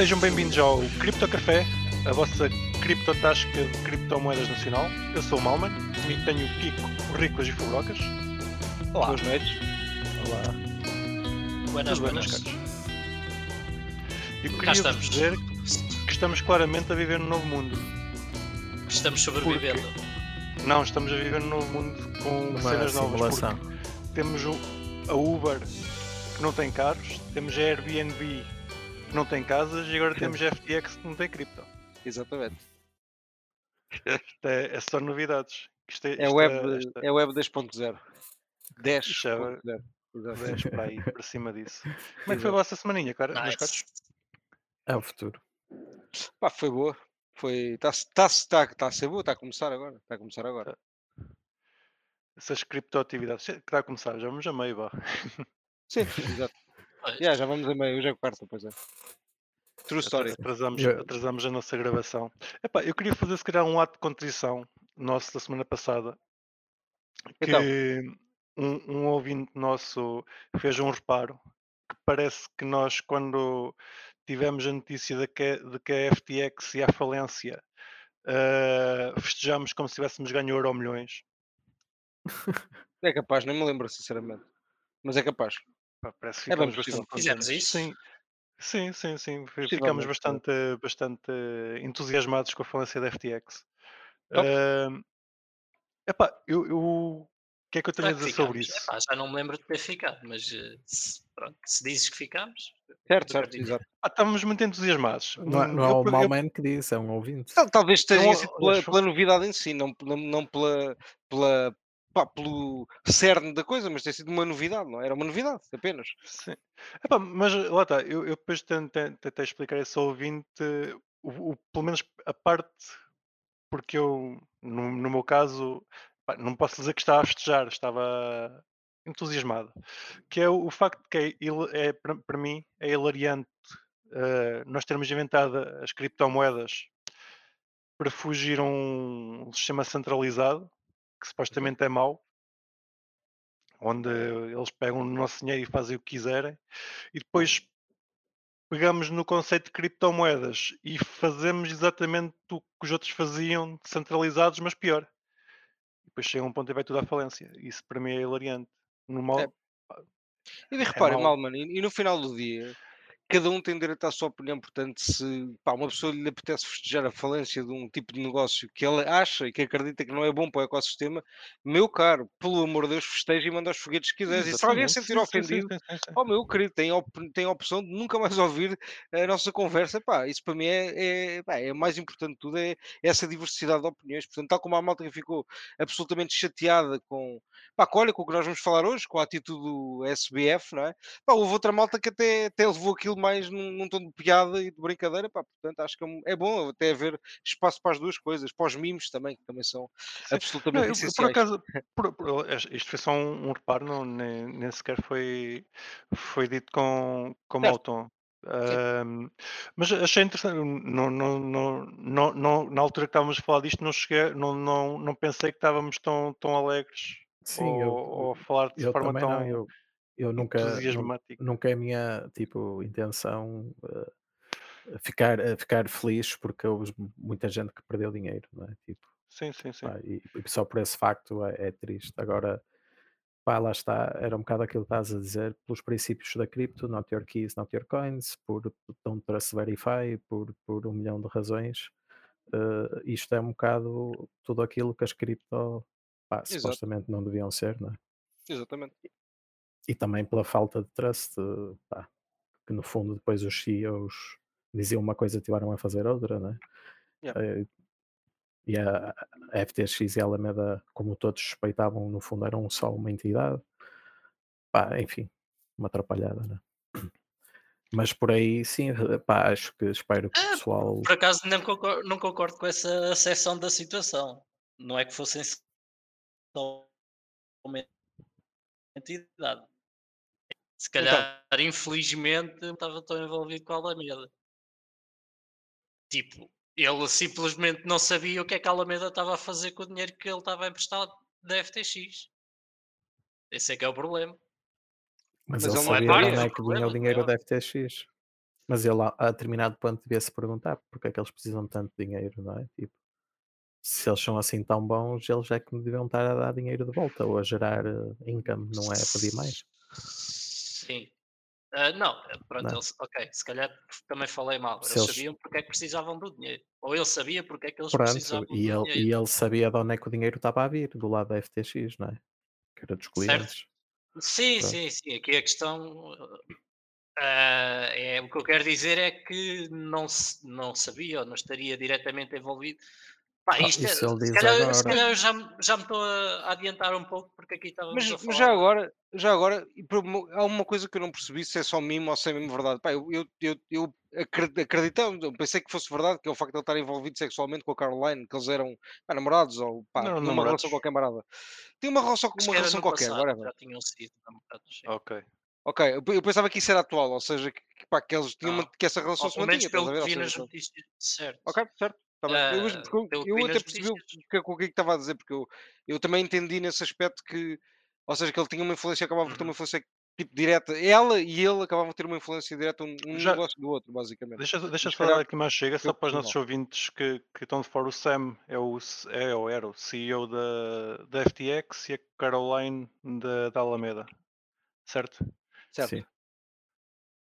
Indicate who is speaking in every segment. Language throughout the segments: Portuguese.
Speaker 1: Sejam bem-vindos ao Cripto Café, a vossa criptotasca de criptomoedas nacional. Eu sou o Malman, comigo tenho o Kiko, o Riclas e o Fubrocas.
Speaker 2: Olá.
Speaker 1: Boas noites.
Speaker 2: Olá. Buenas, buenas.
Speaker 1: caros? Eu queria
Speaker 2: estamos.
Speaker 1: dizer que estamos claramente a viver num novo mundo.
Speaker 2: Estamos sobrevivendo.
Speaker 1: Não, estamos a viver num novo mundo com
Speaker 3: Uma
Speaker 1: cenas novas. porque Temos o- a Uber que não tem carros, temos a Airbnb que não tem casas e agora temos a FTX que não tem cripto.
Speaker 4: Exatamente.
Speaker 1: Isto é, é só novidades. Isto é,
Speaker 4: É
Speaker 1: isto
Speaker 4: web,
Speaker 1: esta-
Speaker 4: é web 10.0.
Speaker 1: Isto é-
Speaker 4: 10.0. Exato.
Speaker 1: Vês para aí, para cima disso. Como é que foi a vossa semaninha, cara?
Speaker 2: Nice.
Speaker 3: É o futuro.
Speaker 4: Pá, foi boa. Foi, está tá, tá, tá a ser boa, está a começar agora. Está a começar agora.
Speaker 1: Essas criptoatividades. Que está a começar, já vamos a meio, vá.
Speaker 4: Sim, exato.
Speaker 2: Pois.
Speaker 4: Já, já vamos a meio, hoje é quarta, pois é. True story.
Speaker 1: Atrasamos, atrasamos a nossa gravação. Epá, eu queria fazer se calhar um ato de contrição nosso da semana passada. Que
Speaker 4: Então.
Speaker 1: um, um ouvinte nosso fez um reparo que parece que nós, quando tivemos a notícia de que, de que a FTX ia à falência, eh, festejamos como se tivéssemos ganho euro milhões.
Speaker 4: É capaz, nem me lembro, sinceramente. Mas é capaz.
Speaker 1: Parece que
Speaker 4: É
Speaker 1: ficamos bastante
Speaker 2: Fizemos isso?
Speaker 1: Sim, sim, sim, sim. Ficamos bastante, bastante entusiasmados com a falência da FTX. Ahm, epá, eu, eu- o que é que eu tenho
Speaker 2: Será
Speaker 1: a dizer sobre isso?
Speaker 2: Epá, já não me lembro de ter ficado, mas eh, se, pronto, se dizes que ficámos,
Speaker 4: Certo, certo, exato.
Speaker 1: Ah, estávamos muito entusiasmados.
Speaker 3: Não, é- não é o
Speaker 1: eu-
Speaker 3: Malman que disse, é um ouvinte.
Speaker 4: Tal- Talvez tenha sido
Speaker 1: aliás,
Speaker 4: pela, pela novidade em si, não, não, não pela, pela, pá, pelo cerne da coisa, mas tem sido uma novidade, não é? Era uma novidade, apenas.
Speaker 1: Sim. Epá, mas lá está, eu, eu depois tentei, explicar esse ouvinte, o, o- pelo menos a parte, porque eu, no, no meu caso, pá, não posso dizer que estava a festejar, estava entusiasmado. Que é o, o facto que é, é para, para mim é hilariante eh, nós termos inventado as criptomoedas para fugir a um sistema centralizado, que supostamente é mau, onde eles pegam no nosso dinheiro e fazem o que quiserem, e depois pegamos no conceito de criptomoedas e fazemos exatamente o que os outros faziam, centralizados, mas pior. E depois chega um ponto e vai tudo à falência. Isso para mim é hilariante. No mal,
Speaker 4: É. E de reparem,
Speaker 1: mau.
Speaker 4: Malman, e, e no final do dia, cada um tem direito à sua opinião, portanto, se pá, uma pessoa lhe apetece festejar a falência de um tipo de negócio que ela acha e que acredita que não é bom para o ecossistema, meu caro, pelo amor de Deus, festeja e manda os foguetes que quiseres. E se alguém se sentir ofendido. Oh meu querido, tem, a op- tem a opção de nunca mais ouvir a nossa conversa, pá, isso para mim é, é, pá, é mais importante de tudo, é essa diversidade de opiniões, portanto, tal como a malta que ficou absolutamente chateada com, pá, com, olha, com o que nós vamos falar hoje, com a atitude do SBF, não é? Pá, houve outra malta que até, até levou aquilo mais num, num tom de piada e de brincadeira, pá, portanto, acho que é um- é bom até haver espaço para as duas coisas, para os mimos também, que também são absolutamente
Speaker 1: Não,
Speaker 4: essenciais.
Speaker 1: por acaso, por- por- isto foi só um, um reparo, não, nem, nem sequer foi, foi dito com, com mau tom. Ahm, mas achei interessante, não, não, não, não, não- na altura que estávamos a falar disto, não, cheguei, não, não, não pensei que estávamos tão, tão alegres
Speaker 3: Sim,
Speaker 1: ou,
Speaker 3: eu,
Speaker 1: ou a falar de forma tão
Speaker 3: não. Eu, eu nunca, nunca é a minha tipo, intenção eh, ficar, eh, ficar feliz porque houve muita gente que perdeu dinheiro, não é? Tipo,
Speaker 1: Sim, sim, sim.
Speaker 3: pá, e, e só por esse facto é, é triste. Agora, pá, lá está, era um bocado aquilo que estás a dizer, pelos princípios da cripto, not your keys, not your coins, por don't trust verify, por, por um milhão de razões. eh, isto é um bocado tudo aquilo que as cripto pá, supostamente não deviam ser, não é?
Speaker 4: Exatamente.
Speaker 3: E também pela falta de trust, eh, pá, que no fundo depois os CEOs diziam uma coisa e tiveram a fazer outra, né?
Speaker 4: Yeah.
Speaker 3: Eh, E a, a FTX e a Alameda, como todos suspeitavam, no fundo eram só uma entidade. Pá, enfim, uma atrapalhada, né? Mas por aí, sim, eh, pá, acho que espero que o
Speaker 2: Ah,
Speaker 3: pessoal.
Speaker 2: Por acaso não concordo, não concordo com essa seção da situação. Não é que fossem só uma entidade. Se calhar, infelizmente, não estava tão envolvido com a Alameda. Tipo, ele simplesmente não sabia o que é que a Alameda estava a fazer com o dinheiro que ele estava a emprestar da FTX. Esse é que é o problema.
Speaker 3: Mas,
Speaker 4: Mas
Speaker 3: ele
Speaker 4: é
Speaker 3: sabia de onde é que vinha o dinheiro
Speaker 2: não é?
Speaker 3: da FTX. Mas ele a, determinado ponto devia se perguntar porque é que eles precisam de tanto dinheiro, não é? Tipo, se eles são assim tão bons, eles é que me deviam estar a dar dinheiro de volta ou a gerar uh, income, não é a pedir mais.
Speaker 2: Sim. Uh, não, eh, pronto,
Speaker 3: Não.
Speaker 2: Eles, ok, se calhar também falei mal.
Speaker 3: Se
Speaker 2: Eles,
Speaker 3: eles-
Speaker 2: sabiam porque é que precisavam do dinheiro. Ou ele sabia porque é que eles
Speaker 3: Pronto,
Speaker 2: precisavam
Speaker 3: e
Speaker 2: do
Speaker 3: ele,
Speaker 2: dinheiro.
Speaker 3: e ele sabia de onde é que o dinheiro estava a vir, do lado da FTX, não é? Que era dos clientes.
Speaker 2: Sim,
Speaker 3: Pronto.
Speaker 2: sim, sim. Aqui a questão ah, é o que eu quero dizer é que não, não sabia ou não estaria diretamente envolvido. Pá,
Speaker 3: Ah,
Speaker 2: isto é- se, calhar, se
Speaker 3: agora.
Speaker 2: calhar eu já, me- já me estou a adiantar um pouco porque aqui estávamos
Speaker 4: Mas, mas já agora, já agora, há uma coisa que eu não percebi se é só mimo ou se é mesmo verdade. Pá, eu, eu, eu, eu pensei que fosse verdade, que é o facto de ele estar envolvido sexualmente com a Caroline, que eles eram pá, namorados ou pá,
Speaker 1: Não eram
Speaker 4: tinham uma
Speaker 1: namorados.
Speaker 4: relação qualquer marada. Tinha uma relação, uma relação qualquer,
Speaker 2: passado,
Speaker 4: whatever.
Speaker 2: já tinham sido namorados. sim.
Speaker 1: Ok.
Speaker 4: Ok, eu, pensava que isso era atual, ou seja, que, pá, que eles tinham uma-
Speaker 2: Não.
Speaker 4: que essa relação
Speaker 2: Ou
Speaker 4: se mantinha.
Speaker 2: pelo que vi nas notícias. Certo.
Speaker 4: Ok, certo. Tá bem. eu, eu- eu até percebi o que, o que é que estava a dizer, porque eu, eu também entendi nesse aspecto que, ou seja, que ele tinha uma influência, acabava por ter
Speaker 2: Uhum.
Speaker 4: uma influência tipo direta. Ela e ele acabavam por ter uma influência direta um, um
Speaker 1: Já-
Speaker 4: negócio do outro, basicamente.
Speaker 1: Deixa, deixa
Speaker 4: calhar
Speaker 1: aqui mais chega, só para os nossos ouvintes que, que estão de fora. O Sam é, o, é ou era o CEO da, da FTX e a Caroline da, da Alameda, certo?
Speaker 4: Certo.
Speaker 3: Sim.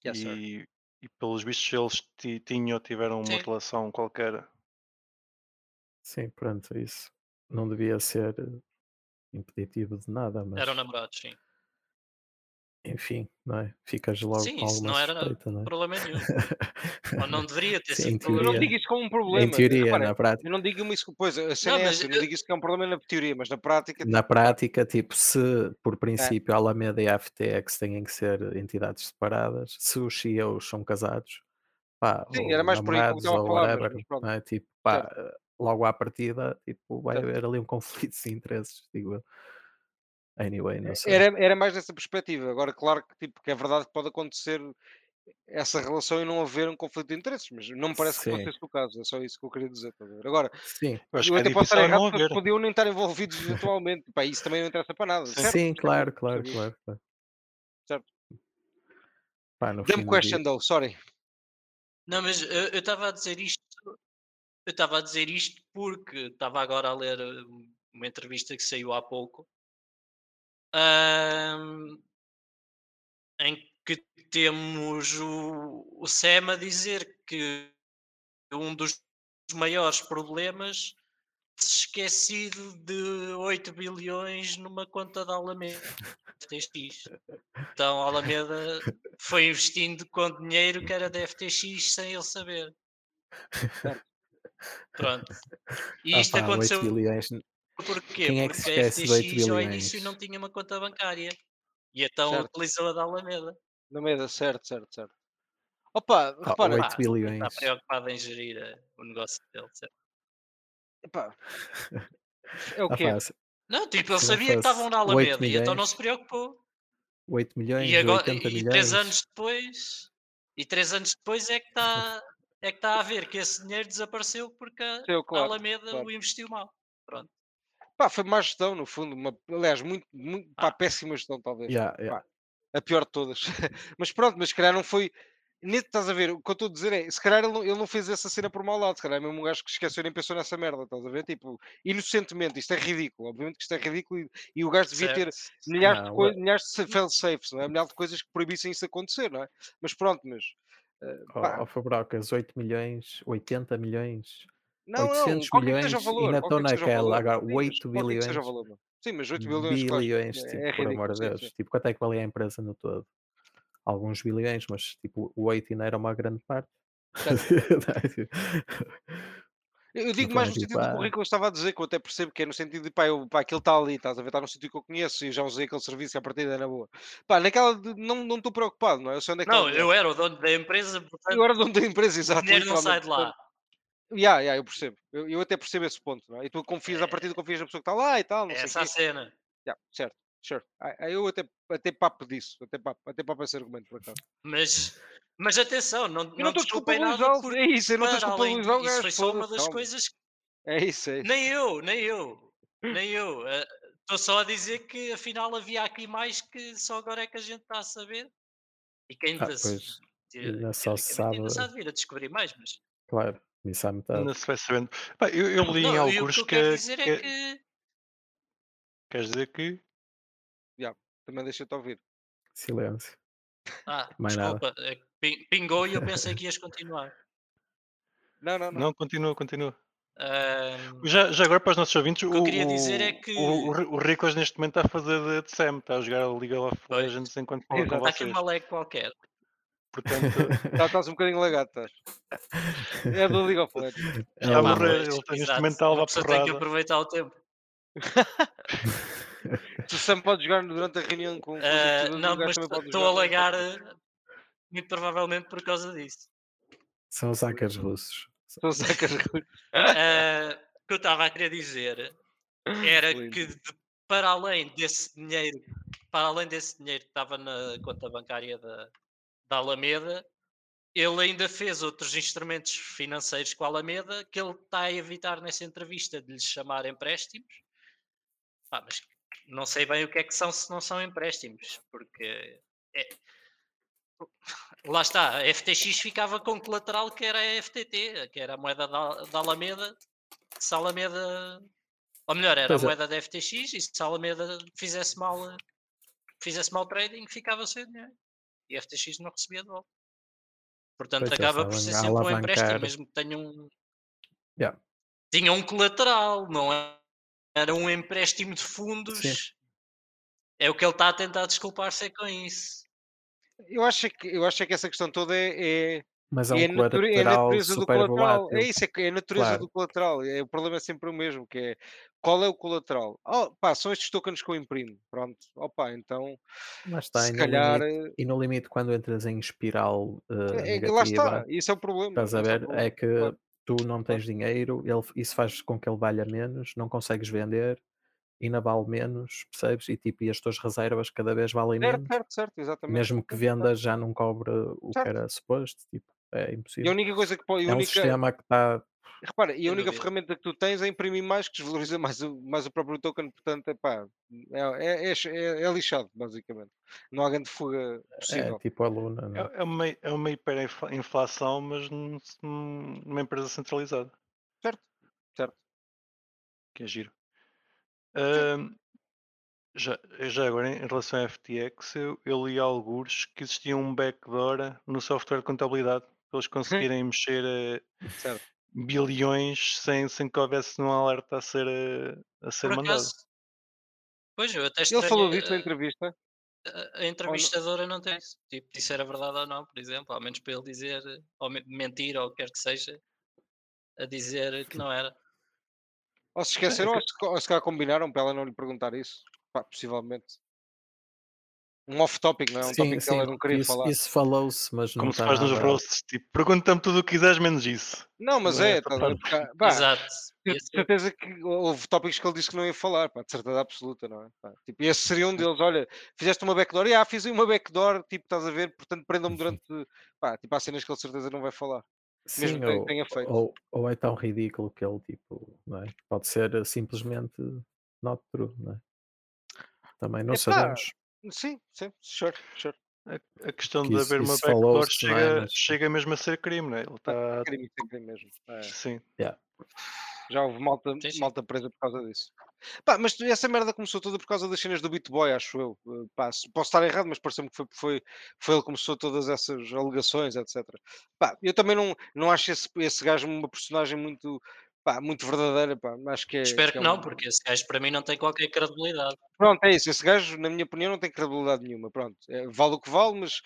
Speaker 4: Yes,
Speaker 1: e, e pelos vistos eles ti- tinham ou tiveram uma
Speaker 2: Sim.
Speaker 1: relação qualquer.
Speaker 3: Sim, pronto, isso não devia ser eh, impeditivo de nada, mas
Speaker 2: Eram namorados, sim.
Speaker 3: enfim, não é? Ficas logo
Speaker 2: Sim,
Speaker 3: com
Speaker 2: isso
Speaker 3: alguma
Speaker 2: não era
Speaker 3: suspeita, não é?
Speaker 2: problema nenhum. Ou não deveria ter
Speaker 3: Sim,
Speaker 2: sido
Speaker 3: em
Speaker 4: Eu não
Speaker 3: teoria.
Speaker 4: digo isso como um problema.
Speaker 3: Em teoria,
Speaker 4: Repara,
Speaker 3: na prática.
Speaker 4: eu não digo isso, pois, a cena
Speaker 2: Não,
Speaker 4: é essa, eu não digo isso que é um problema na teoria, mas na prática,
Speaker 3: Na
Speaker 4: tipo,
Speaker 3: prática, tipo, se
Speaker 2: É.
Speaker 3: por princípio a Alameda e a FTX têm que ser entidades separadas, se os CEOs são casados, pá,
Speaker 4: sim,
Speaker 3: ou
Speaker 4: era mais por aí que eu
Speaker 3: namorados
Speaker 4: estava a
Speaker 3: ou
Speaker 4: falar, mas,
Speaker 3: whatever,
Speaker 4: mas
Speaker 3: é? Tipo, pá, eh, logo à partida, tipo, vai haver ali um conflito de interesses, digo eu. Anyway, não sei.
Speaker 4: Era, era mais dessa perspectiva. Agora, claro que, tipo, que é verdade que pode acontecer essa relação e não haver um conflito de interesses, mas não me parece que
Speaker 3: Sim.
Speaker 4: esse o caso. É só isso que eu queria dizer. Agora,
Speaker 3: Sim,
Speaker 1: Eu acho
Speaker 4: eu
Speaker 1: que é
Speaker 4: até posso estar
Speaker 1: é
Speaker 4: errado porque podiam nem estar envolvidos eventualmente. Pá, isso também não interessa para nada.
Speaker 1: Sim.
Speaker 4: Certo?
Speaker 3: sim, claro, claro, claro. claro.
Speaker 4: Certo.
Speaker 3: Pá,
Speaker 4: question,
Speaker 3: dia,
Speaker 4: though, sorry.
Speaker 2: Não, mas eu estava a dizer isto. Eu estava a dizer isto porque estava agora a ler eh, uma entrevista que saiu há pouco. ahm, em que temos o, o Sam a dizer que um dos maiores problemas se esquecido de 8 bilhões numa conta da Alameda FTX. Então a Alameda foi investindo com dinheiro que era da FTX sem ele saber. Pronto. E
Speaker 3: ah
Speaker 2: isto
Speaker 3: pá, 8
Speaker 2: aconteceu porquê?
Speaker 3: quem é que
Speaker 2: Porque a
Speaker 3: esquece de 8
Speaker 2: FTX ao início não tinha uma conta bancária. E então
Speaker 4: Certo.
Speaker 2: utilizou a da Alameda.
Speaker 4: Na mesa, certo, certo, certo. Opa, repara,
Speaker 3: 8
Speaker 2: Pá, Está preocupado em gerir eh, o negócio dele. certo?
Speaker 4: epá, é o
Speaker 3: Ah pá, se
Speaker 2: Não, tipo, ele sabia que estavam na
Speaker 3: fosse 8
Speaker 2: Alameda e então não se
Speaker 3: milhões,
Speaker 2: preocupou.
Speaker 3: 8 milhões,
Speaker 2: E, agora,
Speaker 3: 80
Speaker 2: e três
Speaker 3: milhões,
Speaker 2: anos depois, e três anos depois é que está é que está a ver que esse dinheiro desapareceu porque a
Speaker 4: Eu,
Speaker 2: a
Speaker 4: claro,
Speaker 2: Alameda
Speaker 4: claro.
Speaker 2: o investiu mal. Pronto.
Speaker 4: Pá, foi má gestão, no fundo. Uma, aliás, muito, muito pá,
Speaker 2: Ah.
Speaker 4: péssima gestão, talvez.
Speaker 3: yeah, yeah.
Speaker 4: Pá, a pior de todas. mas pronto, mas se calhar não foi. Nesse, estás a ver? O que eu estou a dizer é, se calhar ele não, ele não fez essa cena por mau lado, se calhar é mesmo um gajo que esqueceu nem pensou nessa merda, estás a ver? Tipo, inocentemente, isto é ridículo, obviamente que isto é ridículo e, e o gajo devia ter milhares de,
Speaker 3: Não, é-
Speaker 4: milhares de fail-safes, não é? Milhares de coisas que proibissem isso acontecer, não é? Mas pronto, mas. Eh, pá,
Speaker 3: Oh, oh Fabrocas, 8 milhões, 80 milhões,
Speaker 4: não, não,
Speaker 3: 800
Speaker 4: qualquer que seja o
Speaker 3: milhões,
Speaker 4: valor,
Speaker 3: ainda
Speaker 4: seja o
Speaker 3: naquela, agora
Speaker 4: Sim, mas
Speaker 3: 8
Speaker 4: qualquer que seja o
Speaker 3: bilhões.
Speaker 4: Sim, mas 8 bilhões, claro,
Speaker 3: bilhões,
Speaker 4: é,
Speaker 3: tipo,
Speaker 4: é
Speaker 3: por amor de Deus,
Speaker 4: sim.
Speaker 3: tipo, quanto é que valia a empresa no todo? Alguns bilhões, mas tipo, o 8 ainda era uma grande parte.
Speaker 4: Eu eu digo
Speaker 3: Então
Speaker 4: mais
Speaker 3: é
Speaker 4: no
Speaker 3: tipo,
Speaker 4: sentido do
Speaker 3: ah,
Speaker 4: currículo que eu estava a dizer, que eu até percebo que é no sentido de pá, eu, pá aquele está ali, estás a ver, está num sítio que eu conheço e já usei aquele serviço e a partida é na boa. Pá, naquela de, não não estou preocupado, não é? Eu sei onde é o
Speaker 2: Não,
Speaker 4: dinheiro.
Speaker 2: eu era o dono da empresa,
Speaker 4: Eu
Speaker 2: portanto
Speaker 4: era dono da empresa,
Speaker 2: o
Speaker 4: exato,
Speaker 2: dinheiro não sai de lá.
Speaker 4: Yeah, yeah, eu percebo. Eu, eu até percebo esse ponto, não é? E tu confias, a partir
Speaker 2: É,
Speaker 4: de confias na pessoa que está lá e tal, não
Speaker 2: é
Speaker 4: sei o
Speaker 2: essa a
Speaker 4: quê.
Speaker 2: cena.
Speaker 4: Yeah, certo, sure. Ah, ah, Eu até, até papo disso, até papo, até papo esse argumento, por acaso.
Speaker 2: Mas, mas atenção, não,
Speaker 4: Eu não
Speaker 2: não
Speaker 4: estou a
Speaker 2: desculpem nada
Speaker 4: desculpabilizá-lo,
Speaker 2: porque
Speaker 4: é isso, eu não estou a
Speaker 2: para além
Speaker 4: desculpabilizar o
Speaker 2: disso
Speaker 4: gajo,
Speaker 2: foi só uma das
Speaker 4: calma.
Speaker 2: coisas que
Speaker 4: É isso, é isso.
Speaker 2: nem eu, nem eu, nem eu. eh, Estou só a dizer que afinal havia aqui mais que só agora é que a gente está a saber. E que
Speaker 3: ah,
Speaker 2: ainda se,
Speaker 3: pois, Ainda só se
Speaker 2: teoricamente ainda se
Speaker 3: sabe,
Speaker 2: de vir a descobrir mais, mas
Speaker 3: claro, isso há metade.
Speaker 1: Ainda se vai sabendo. Pá, eu, eu li em
Speaker 2: não, e o
Speaker 1: alguns
Speaker 2: que eu
Speaker 1: que,
Speaker 2: quero dizer é
Speaker 1: que-
Speaker 2: que
Speaker 1: Queres dizer que.
Speaker 4: Também deixa-te ouvir.
Speaker 3: Silêncio.
Speaker 2: Ah,
Speaker 3: Mais nada.
Speaker 2: desculpa, é que pin- pingou e eu pensei que ias continuar.
Speaker 4: Não, não, não.
Speaker 1: Não, continua, continua.
Speaker 2: Ahm,
Speaker 1: Já, já agora para os nossos ouvintes,
Speaker 2: O que eu queria dizer é
Speaker 1: o-
Speaker 2: que-
Speaker 1: o, o, o neste momento está a fazer de, Sam, está a jogar a League of. Legends enquanto fala com
Speaker 4: Exato.
Speaker 2: Está aqui
Speaker 1: vocês.
Speaker 2: uma leg qualquer.
Speaker 1: Portanto,
Speaker 4: Tá- Estás um bocadinho lagado, estás. É do League of Legends.
Speaker 1: Está a
Speaker 3: É
Speaker 1: morrer, ele está neste momento está a levar
Speaker 2: pessoa tem que
Speaker 1: porrada.
Speaker 2: aproveitar o tempo.
Speaker 4: Tu sempre podes jogar durante a reunião com, com
Speaker 2: Ah,
Speaker 4: jogadores,
Speaker 2: não,
Speaker 4: o
Speaker 2: mas
Speaker 4: pode
Speaker 2: estou a lagar eh, muito provavelmente por causa disso.
Speaker 3: São hackers russos.
Speaker 4: São sacas
Speaker 2: Ah, o que eu estava a querer dizer era
Speaker 4: Lindo.
Speaker 2: que de- para além desse dinheiro, para além desse dinheiro que estava na conta bancária da, da Alameda, ele ainda fez outros instrumentos financeiros com a Alameda que ele está a evitar nessa entrevista de lhes chamar empréstimos. Pá, mas não sei bem o que é que são se não são empréstimos, porque é- lá está, a FTX ficava com colateral que era a FTT, que era a moeda da, da Alameda. Se a Alameda, ou melhor, era
Speaker 3: Pois
Speaker 2: a
Speaker 3: é.
Speaker 2: moeda da FTX, e se a Alameda fizesse mal, fizesse mal trading, ficava sem dinheiro. E a FTX não recebia de volta. Portanto,
Speaker 3: Pois, já
Speaker 2: acaba por ser sempre um empréstimo, mesmo que tenha um,
Speaker 3: Yeah.
Speaker 2: tinha um colateral, não é? Era um empréstimo de fundos. É o que ele está a tentar desculpar-se é com isso.
Speaker 4: Eu acho, que, eu acho que essa questão toda é, é,
Speaker 3: Mas é um
Speaker 4: é, a nature- é a natureza do colateral.
Speaker 3: volátil.
Speaker 4: É isso, é, que é a natureza
Speaker 3: Claro.
Speaker 4: do colateral. É, o problema é sempre o mesmo, que é qual é o colateral? Oh, pá, são estes tokens que eu imprimo. Pronto. Opa, então
Speaker 3: Lá está,
Speaker 4: se
Speaker 3: e no,
Speaker 4: calhar
Speaker 3: limite, e no limite, quando entras em espiral eh,
Speaker 4: é, é que lá está.
Speaker 3: negativa,
Speaker 4: Isso é o problema.
Speaker 3: estás a
Speaker 4: é
Speaker 3: ver, é que
Speaker 4: Claro.
Speaker 3: Tu não tens dinheiro, ele, isso faz com que ele valha menos, não consegues vender, ainda vale menos, percebes? E tipo, e as tuas reservas cada vez valem
Speaker 4: Certo,
Speaker 3: menos,
Speaker 4: certo, certo, exatamente.
Speaker 3: mesmo que vendas já não cobre o que
Speaker 4: Certo.
Speaker 3: era suposto, tipo, é
Speaker 4: E a
Speaker 3: impossível.
Speaker 4: única coisa que pode.
Speaker 3: É um
Speaker 4: única-
Speaker 3: sistema que está
Speaker 4: Repara, e a única ferramenta que tu tens é imprimir mais, que desvaloriza mais o, mais o próprio token, portanto, epá, é, é, é, é, é lixado, basicamente. Não há grande fuga
Speaker 3: é,
Speaker 4: possível.
Speaker 3: tipo a Luna, não é?
Speaker 1: É, é uma, é uma hiperinflação, mas num- num- numa empresa centralizada,
Speaker 4: Certo, certo.
Speaker 1: que é giro. Ahm, já, já agora, em relação à FTX, eu, eu li alguns que existia um backdoor no software de contabilidade para eles conseguirem mexer eh,
Speaker 4: Certo.
Speaker 1: Bilhões sem, sem que houvesse um alerta a ser, a ser
Speaker 2: Por
Speaker 1: mandado.
Speaker 2: acaso, pois eu até
Speaker 4: Ele falou disso na entrevista.
Speaker 2: a- a entrevistadora não tem isso. Tipo, se era verdade ou não, por exemplo, ao menos para ele dizer, ou me- mentir, ou o que quer que seja, a dizer que não era.
Speaker 4: Ou se esqueceram, ou se, ou se calhar combinaram para ela não lhe perguntar isso. Pá, possivelmente. Um off-topic, não é? Um
Speaker 3: Sim,
Speaker 4: tópico que ela não queria
Speaker 3: isso,
Speaker 4: falar.
Speaker 3: isso falou-se, mas não
Speaker 1: Como se faz nos roasts, tipo, pergunta-me tudo o que quiseres, menos isso.
Speaker 4: Não, mas
Speaker 1: Não é
Speaker 4: é,
Speaker 1: parte.
Speaker 4: Porque há- pá,
Speaker 2: Exato.
Speaker 4: de
Speaker 2: Esse-
Speaker 4: certeza que houve tópicos que ele disse que não ia falar, pá, de certeza absoluta, não é? Pá, tipo, esse seria um deles, olha, fizeste uma backdoor, e ah, fiz uma backdoor, tipo, estás a ver, portanto prendam-me durante, pá, tipo, há cenas que ele de certeza não vai falar.
Speaker 3: Sim,
Speaker 4: mesmo que
Speaker 3: ou,
Speaker 4: tenha feito.
Speaker 3: ou, ou é tão ridículo que ele, tipo, não é? Pode ser eh, simplesmente not true, não é? Também não
Speaker 4: Epá,
Speaker 3: sabemos.
Speaker 4: Sim, sim, sure, sure.
Speaker 1: A, a questão
Speaker 3: Que
Speaker 1: de haver uma backdoor
Speaker 3: é?
Speaker 1: chega,
Speaker 3: Mas-
Speaker 1: chega mesmo a ser crime, não é? Ele está.
Speaker 4: Crime, isso é crime mesmo. É.
Speaker 1: Sim.
Speaker 4: Já houve malta,
Speaker 2: Sim, sim.
Speaker 4: malta presa por causa disso. Pá, mas essa merda começou toda por causa das cenas do Bitboy, acho eu. Uh, pá, posso estar errado, mas pareceu-me que foi, foi, foi ele que começou todas essas alegações, etc. Pá, eu também não, não acho esse, esse gajo uma personagem muito, pá, muito verdadeira. Pá. Acho que é,
Speaker 2: Espero
Speaker 4: que
Speaker 2: que
Speaker 4: é
Speaker 2: não,
Speaker 4: um-
Speaker 2: porque esse gajo para mim não tem qualquer credibilidade.
Speaker 4: Pronto, é isso. Esse gajo, na minha opinião, não tem credibilidade nenhuma. Pronto, é, vale o que vale, mas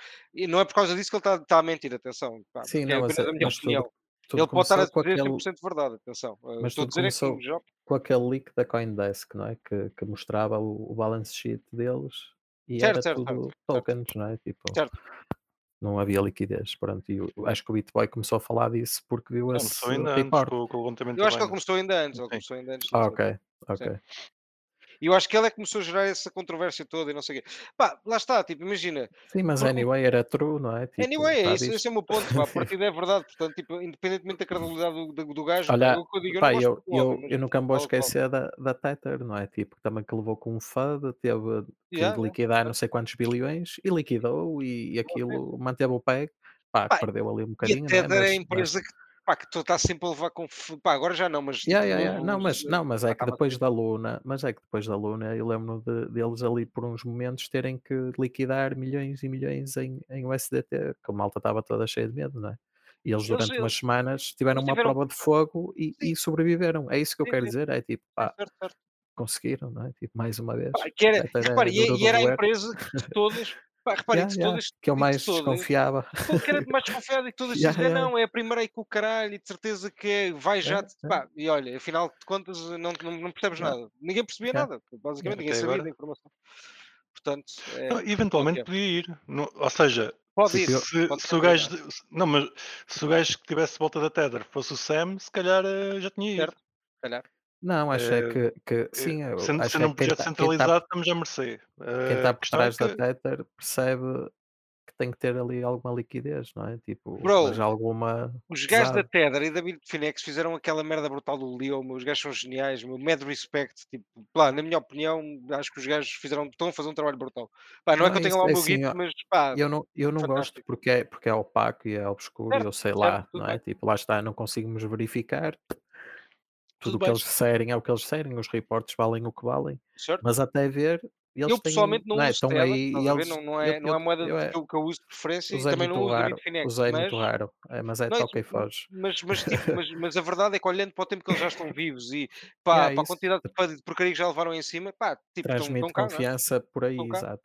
Speaker 4: não é por causa disso que ele está tá a mentir. Atenção, pá,
Speaker 3: Sim,
Speaker 4: é
Speaker 3: não, mas,
Speaker 4: apenas a minha
Speaker 3: mas tudo,
Speaker 4: opinião.
Speaker 3: tudo
Speaker 4: ele pode estar a dizer
Speaker 3: aquele,
Speaker 4: 100% verdade. Atenção,
Speaker 3: Mas
Speaker 4: estou a
Speaker 3: tudo
Speaker 4: dizer é que
Speaker 3: começou- com aquele leak da Coindesk, não é? Que, que mostrava o, o balance sheet deles e
Speaker 4: Certo,
Speaker 3: era
Speaker 4: certo,
Speaker 3: tudo
Speaker 4: certo,
Speaker 3: tokens, não é? Tipo,
Speaker 4: Certo.
Speaker 3: Não havia liquidez. Pronto, e acho que o Bitboy começou a falar disso porque viu esse
Speaker 1: Começou ainda antes
Speaker 3: report.
Speaker 1: com, com o levantamento
Speaker 4: Eu acho que ele começou ainda antes. Ele começou ainda antes.
Speaker 3: Ah, ok, ok.
Speaker 4: E eu acho que ele é que começou a gerar essa controvérsia toda e não sei o quê. Pá, lá está, tipo, imagina.
Speaker 3: Sim, mas
Speaker 4: Porque-
Speaker 3: anyway era true, não é? Tipo,
Speaker 4: anyway, é
Speaker 3: tá
Speaker 4: isso, esse é o meu ponto. Pá, a partida é verdade. Portanto, tipo, independentemente da credibilidade do, do, do gajo,
Speaker 3: Olha,
Speaker 4: é o que eu digo, eu
Speaker 3: pá, eu,
Speaker 4: do
Speaker 3: eu,
Speaker 4: homem, mas
Speaker 3: eu nunca me vou
Speaker 4: que
Speaker 3: esquecer da, da Tether, não é? Tipo, também que levou com um FUD, teve que
Speaker 4: Yeah, yeah.
Speaker 3: liquidar não sei quantos bilhões e liquidou e, e aquilo manteve o PEG. pá,
Speaker 4: Pá,
Speaker 3: perdeu ali um
Speaker 4: E a
Speaker 3: bocadinho, não é?
Speaker 4: Tether é a
Speaker 3: Mas, mas
Speaker 4: empresa que pá, que tu está sempre a levar com. Pá, agora já não, mas.
Speaker 3: Yeah,
Speaker 4: tipo,
Speaker 3: yeah, yeah. Não, mas, não, mas é
Speaker 4: pá,
Speaker 3: que depois da Luna, mas é que depois da Luna eu lembro de, deles ali por uns momentos terem que liquidar milhões e milhões em, em USDT, que a malta estava toda cheia de medo, não é? E eles
Speaker 4: Eles-
Speaker 3: durante umas
Speaker 4: eles-
Speaker 3: semanas tiveram
Speaker 4: eles
Speaker 3: uma
Speaker 4: tiveram-
Speaker 3: prova de fogo e, e sobreviveram. É isso que eu quero dizer, é tipo, pá,
Speaker 4: certo, certo.
Speaker 3: conseguiram, não é? Tipo, mais uma vez.
Speaker 4: Pá, que era,
Speaker 3: é
Speaker 4: repara, e,
Speaker 3: de
Speaker 4: e era a empresa que de todas. Pá, repare,
Speaker 3: Yeah,
Speaker 4: de
Speaker 3: yeah,
Speaker 4: todas.
Speaker 3: que eu
Speaker 4: de
Speaker 3: mais
Speaker 4: todas-
Speaker 3: desconfiava.
Speaker 4: Todo que era de mais desconfiado e que todas
Speaker 3: Yeah, yeah.
Speaker 4: não, é a primeira aí com o caralho e de certeza que é, vai já.
Speaker 3: É,
Speaker 4: de-
Speaker 3: é.
Speaker 4: pá, e olha, afinal de contas não, não, não percebes
Speaker 3: Yeah.
Speaker 4: nada. Ninguém percebia
Speaker 3: Yeah.
Speaker 4: nada. Basicamente, ninguém sabia
Speaker 1: agora.
Speaker 4: da informação. Portanto, é,
Speaker 1: Não, eventualmente podia ir. No- ou seja,
Speaker 4: pode ir.
Speaker 1: se,
Speaker 4: pode
Speaker 1: se o gajo. de- Não, mas se o gajo que tivesse volta da Tether fosse o Sam, se calhar eh, já tinha ido.
Speaker 4: Certo. Se calhar.
Speaker 3: Não, acho é
Speaker 1: Eh,
Speaker 3: que, que
Speaker 1: Eh,
Speaker 3: sim, eu
Speaker 1: Sendo,
Speaker 3: acho
Speaker 1: sendo
Speaker 3: é
Speaker 1: um
Speaker 3: tá- quem
Speaker 1: centralizado, estamos à mercê.
Speaker 3: quem
Speaker 1: Eh,
Speaker 3: está
Speaker 1: a
Speaker 3: por
Speaker 1: é
Speaker 3: trás da Tether percebe que tem que ter ali alguma liquidez, não é? Tipo,
Speaker 4: Bro,
Speaker 3: mas alguma.
Speaker 4: Os gajos da. Tether e da Bitfinex fizeram aquela merda brutal do Leo, meu, os gajos são geniais, meu, mad respect, tipo, pá, na minha opinião, acho que os gajos fizeram, estão a fazer um trabalho brutal. Pá, não, é
Speaker 3: Não,
Speaker 4: que eu tenha lá o
Speaker 3: é
Speaker 4: meu
Speaker 3: assim,
Speaker 4: guito, mas pá,
Speaker 3: Eu não, eu não gosto porque é, porque é opaco e é obscuro, e
Speaker 4: Certo,
Speaker 3: eu sei
Speaker 4: certo,
Speaker 3: lá, não é?
Speaker 4: bem.
Speaker 3: Tipo, lá está, não conseguimos verificar. Tudo o que eles disserem é o que eles disserem, os reportes valem o que valem,
Speaker 4: certo?
Speaker 3: mas até ver, eles
Speaker 4: Eu
Speaker 3: têm,
Speaker 4: pessoalmente não
Speaker 3: não é?
Speaker 4: uso
Speaker 3: aí e eles.
Speaker 4: Não, não, é,
Speaker 3: eu,
Speaker 4: não é moeda
Speaker 3: eu, é,
Speaker 4: que, eu, que eu uso de preferência e também não uso
Speaker 3: raro,
Speaker 4: Bitfinex,
Speaker 3: usei
Speaker 4: mas,
Speaker 3: muito raro, é, mas é
Speaker 4: não,
Speaker 3: toca e foge.
Speaker 4: mas, mas, tipo, mas, mas a verdade é que olhando para o tempo que eles já estão vivos e pá,
Speaker 3: Yeah,
Speaker 4: para a quantidade de porcaria que já levaram em cima, pá, tipo,
Speaker 3: transmite
Speaker 4: é?
Speaker 3: confiança por aí, exato.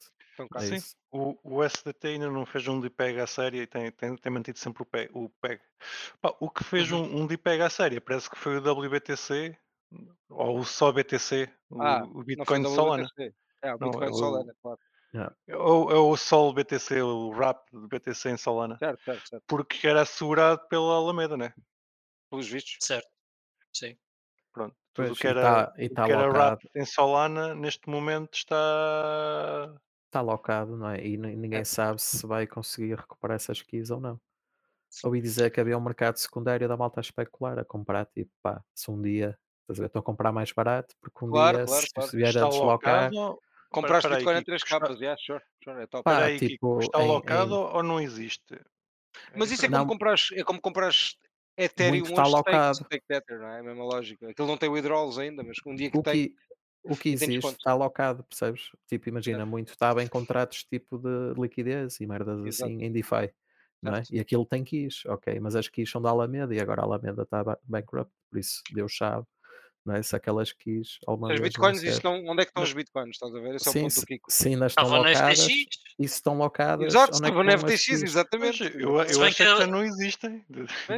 Speaker 3: É
Speaker 1: Sim, o, o SDT ainda não fez um DPEG à série e tem, tem, tem mantido sempre o PEG. O, PEG. Pá, o que fez
Speaker 4: Uhum.
Speaker 1: um, um DPEG à série parece que foi o WBTC ou o só BTC, o,
Speaker 4: Ah,
Speaker 1: o
Speaker 4: não foi
Speaker 1: Bitcoin Solana.
Speaker 4: É, o
Speaker 1: Não,
Speaker 4: Bitcoin
Speaker 1: é
Speaker 4: de
Speaker 1: o-
Speaker 4: Solana, claro.
Speaker 1: Ou é o Sol BTC, o RAP de BTC em Solana.
Speaker 4: Certo, certo, certo.
Speaker 1: Porque era assegurado pela Alameda, né?
Speaker 4: Pelos vistos.
Speaker 2: Certo. Sim.
Speaker 1: Pronto. Tudo
Speaker 3: Pois,
Speaker 1: que era, tudo
Speaker 3: tá
Speaker 1: que era RAP em Solana, neste momento está.
Speaker 3: Tá locado, não é? E ni- ninguém
Speaker 1: É.
Speaker 3: sabe se vai conseguir recuperar essas keys ou não. Ouvi dizer que havia um mercado secundário da malta a especular, a comprar, tipo, pá, se um dia estás a ver, estão a comprar mais barato, porque um
Speaker 4: Claro,
Speaker 3: dia
Speaker 4: claro,
Speaker 3: se,
Speaker 4: claro.
Speaker 3: se vier a
Speaker 1: Está
Speaker 3: deslocar,
Speaker 1: locado.
Speaker 4: Compraste
Speaker 1: Espera aí,
Speaker 4: Bitcoin a
Speaker 1: Kiko,
Speaker 4: 3
Speaker 1: está-
Speaker 4: capas, yeah, sure, sure, é top.
Speaker 3: Pá, tipo,
Speaker 1: está
Speaker 3: em-
Speaker 1: locado
Speaker 3: em-
Speaker 1: ou não existe?
Speaker 4: Mas isso é
Speaker 3: Não.
Speaker 4: como comprares, é como comprares Ethereum
Speaker 3: Muito tá
Speaker 4: hoje stake, stake Tether, não é? A mesma lógica. Aquilo não tem withdrawals ainda, mas um dia que
Speaker 3: o
Speaker 4: tem,
Speaker 3: que, o que existe está alocado, percebes? Tipo, imagina, muito estava em contratos tipo de liquidez e merdas
Speaker 4: Exato.
Speaker 3: assim em DeFi, não é? E aquilo tem keys, ok, mas as keys são da Alameda e agora a Alameda está ba- bankrupt, por isso Deus sabe, não é? Se aquelas keys alguma vão
Speaker 4: bitcoins, isso
Speaker 3: ser.
Speaker 4: não, onde é que estão os bitcoins? Estás a ver? Esse é o
Speaker 3: Sim,
Speaker 4: ponto
Speaker 3: se,
Speaker 4: do Kiko.
Speaker 3: se ainda estão
Speaker 2: Estavam na
Speaker 3: locadas,
Speaker 2: FTX.
Speaker 3: se estão locadas,
Speaker 4: Exato,
Speaker 3: onde é
Speaker 4: estavam na FTX, exatamente.
Speaker 1: eu, eu
Speaker 2: bem
Speaker 1: achei que
Speaker 2: que-
Speaker 1: já não existem.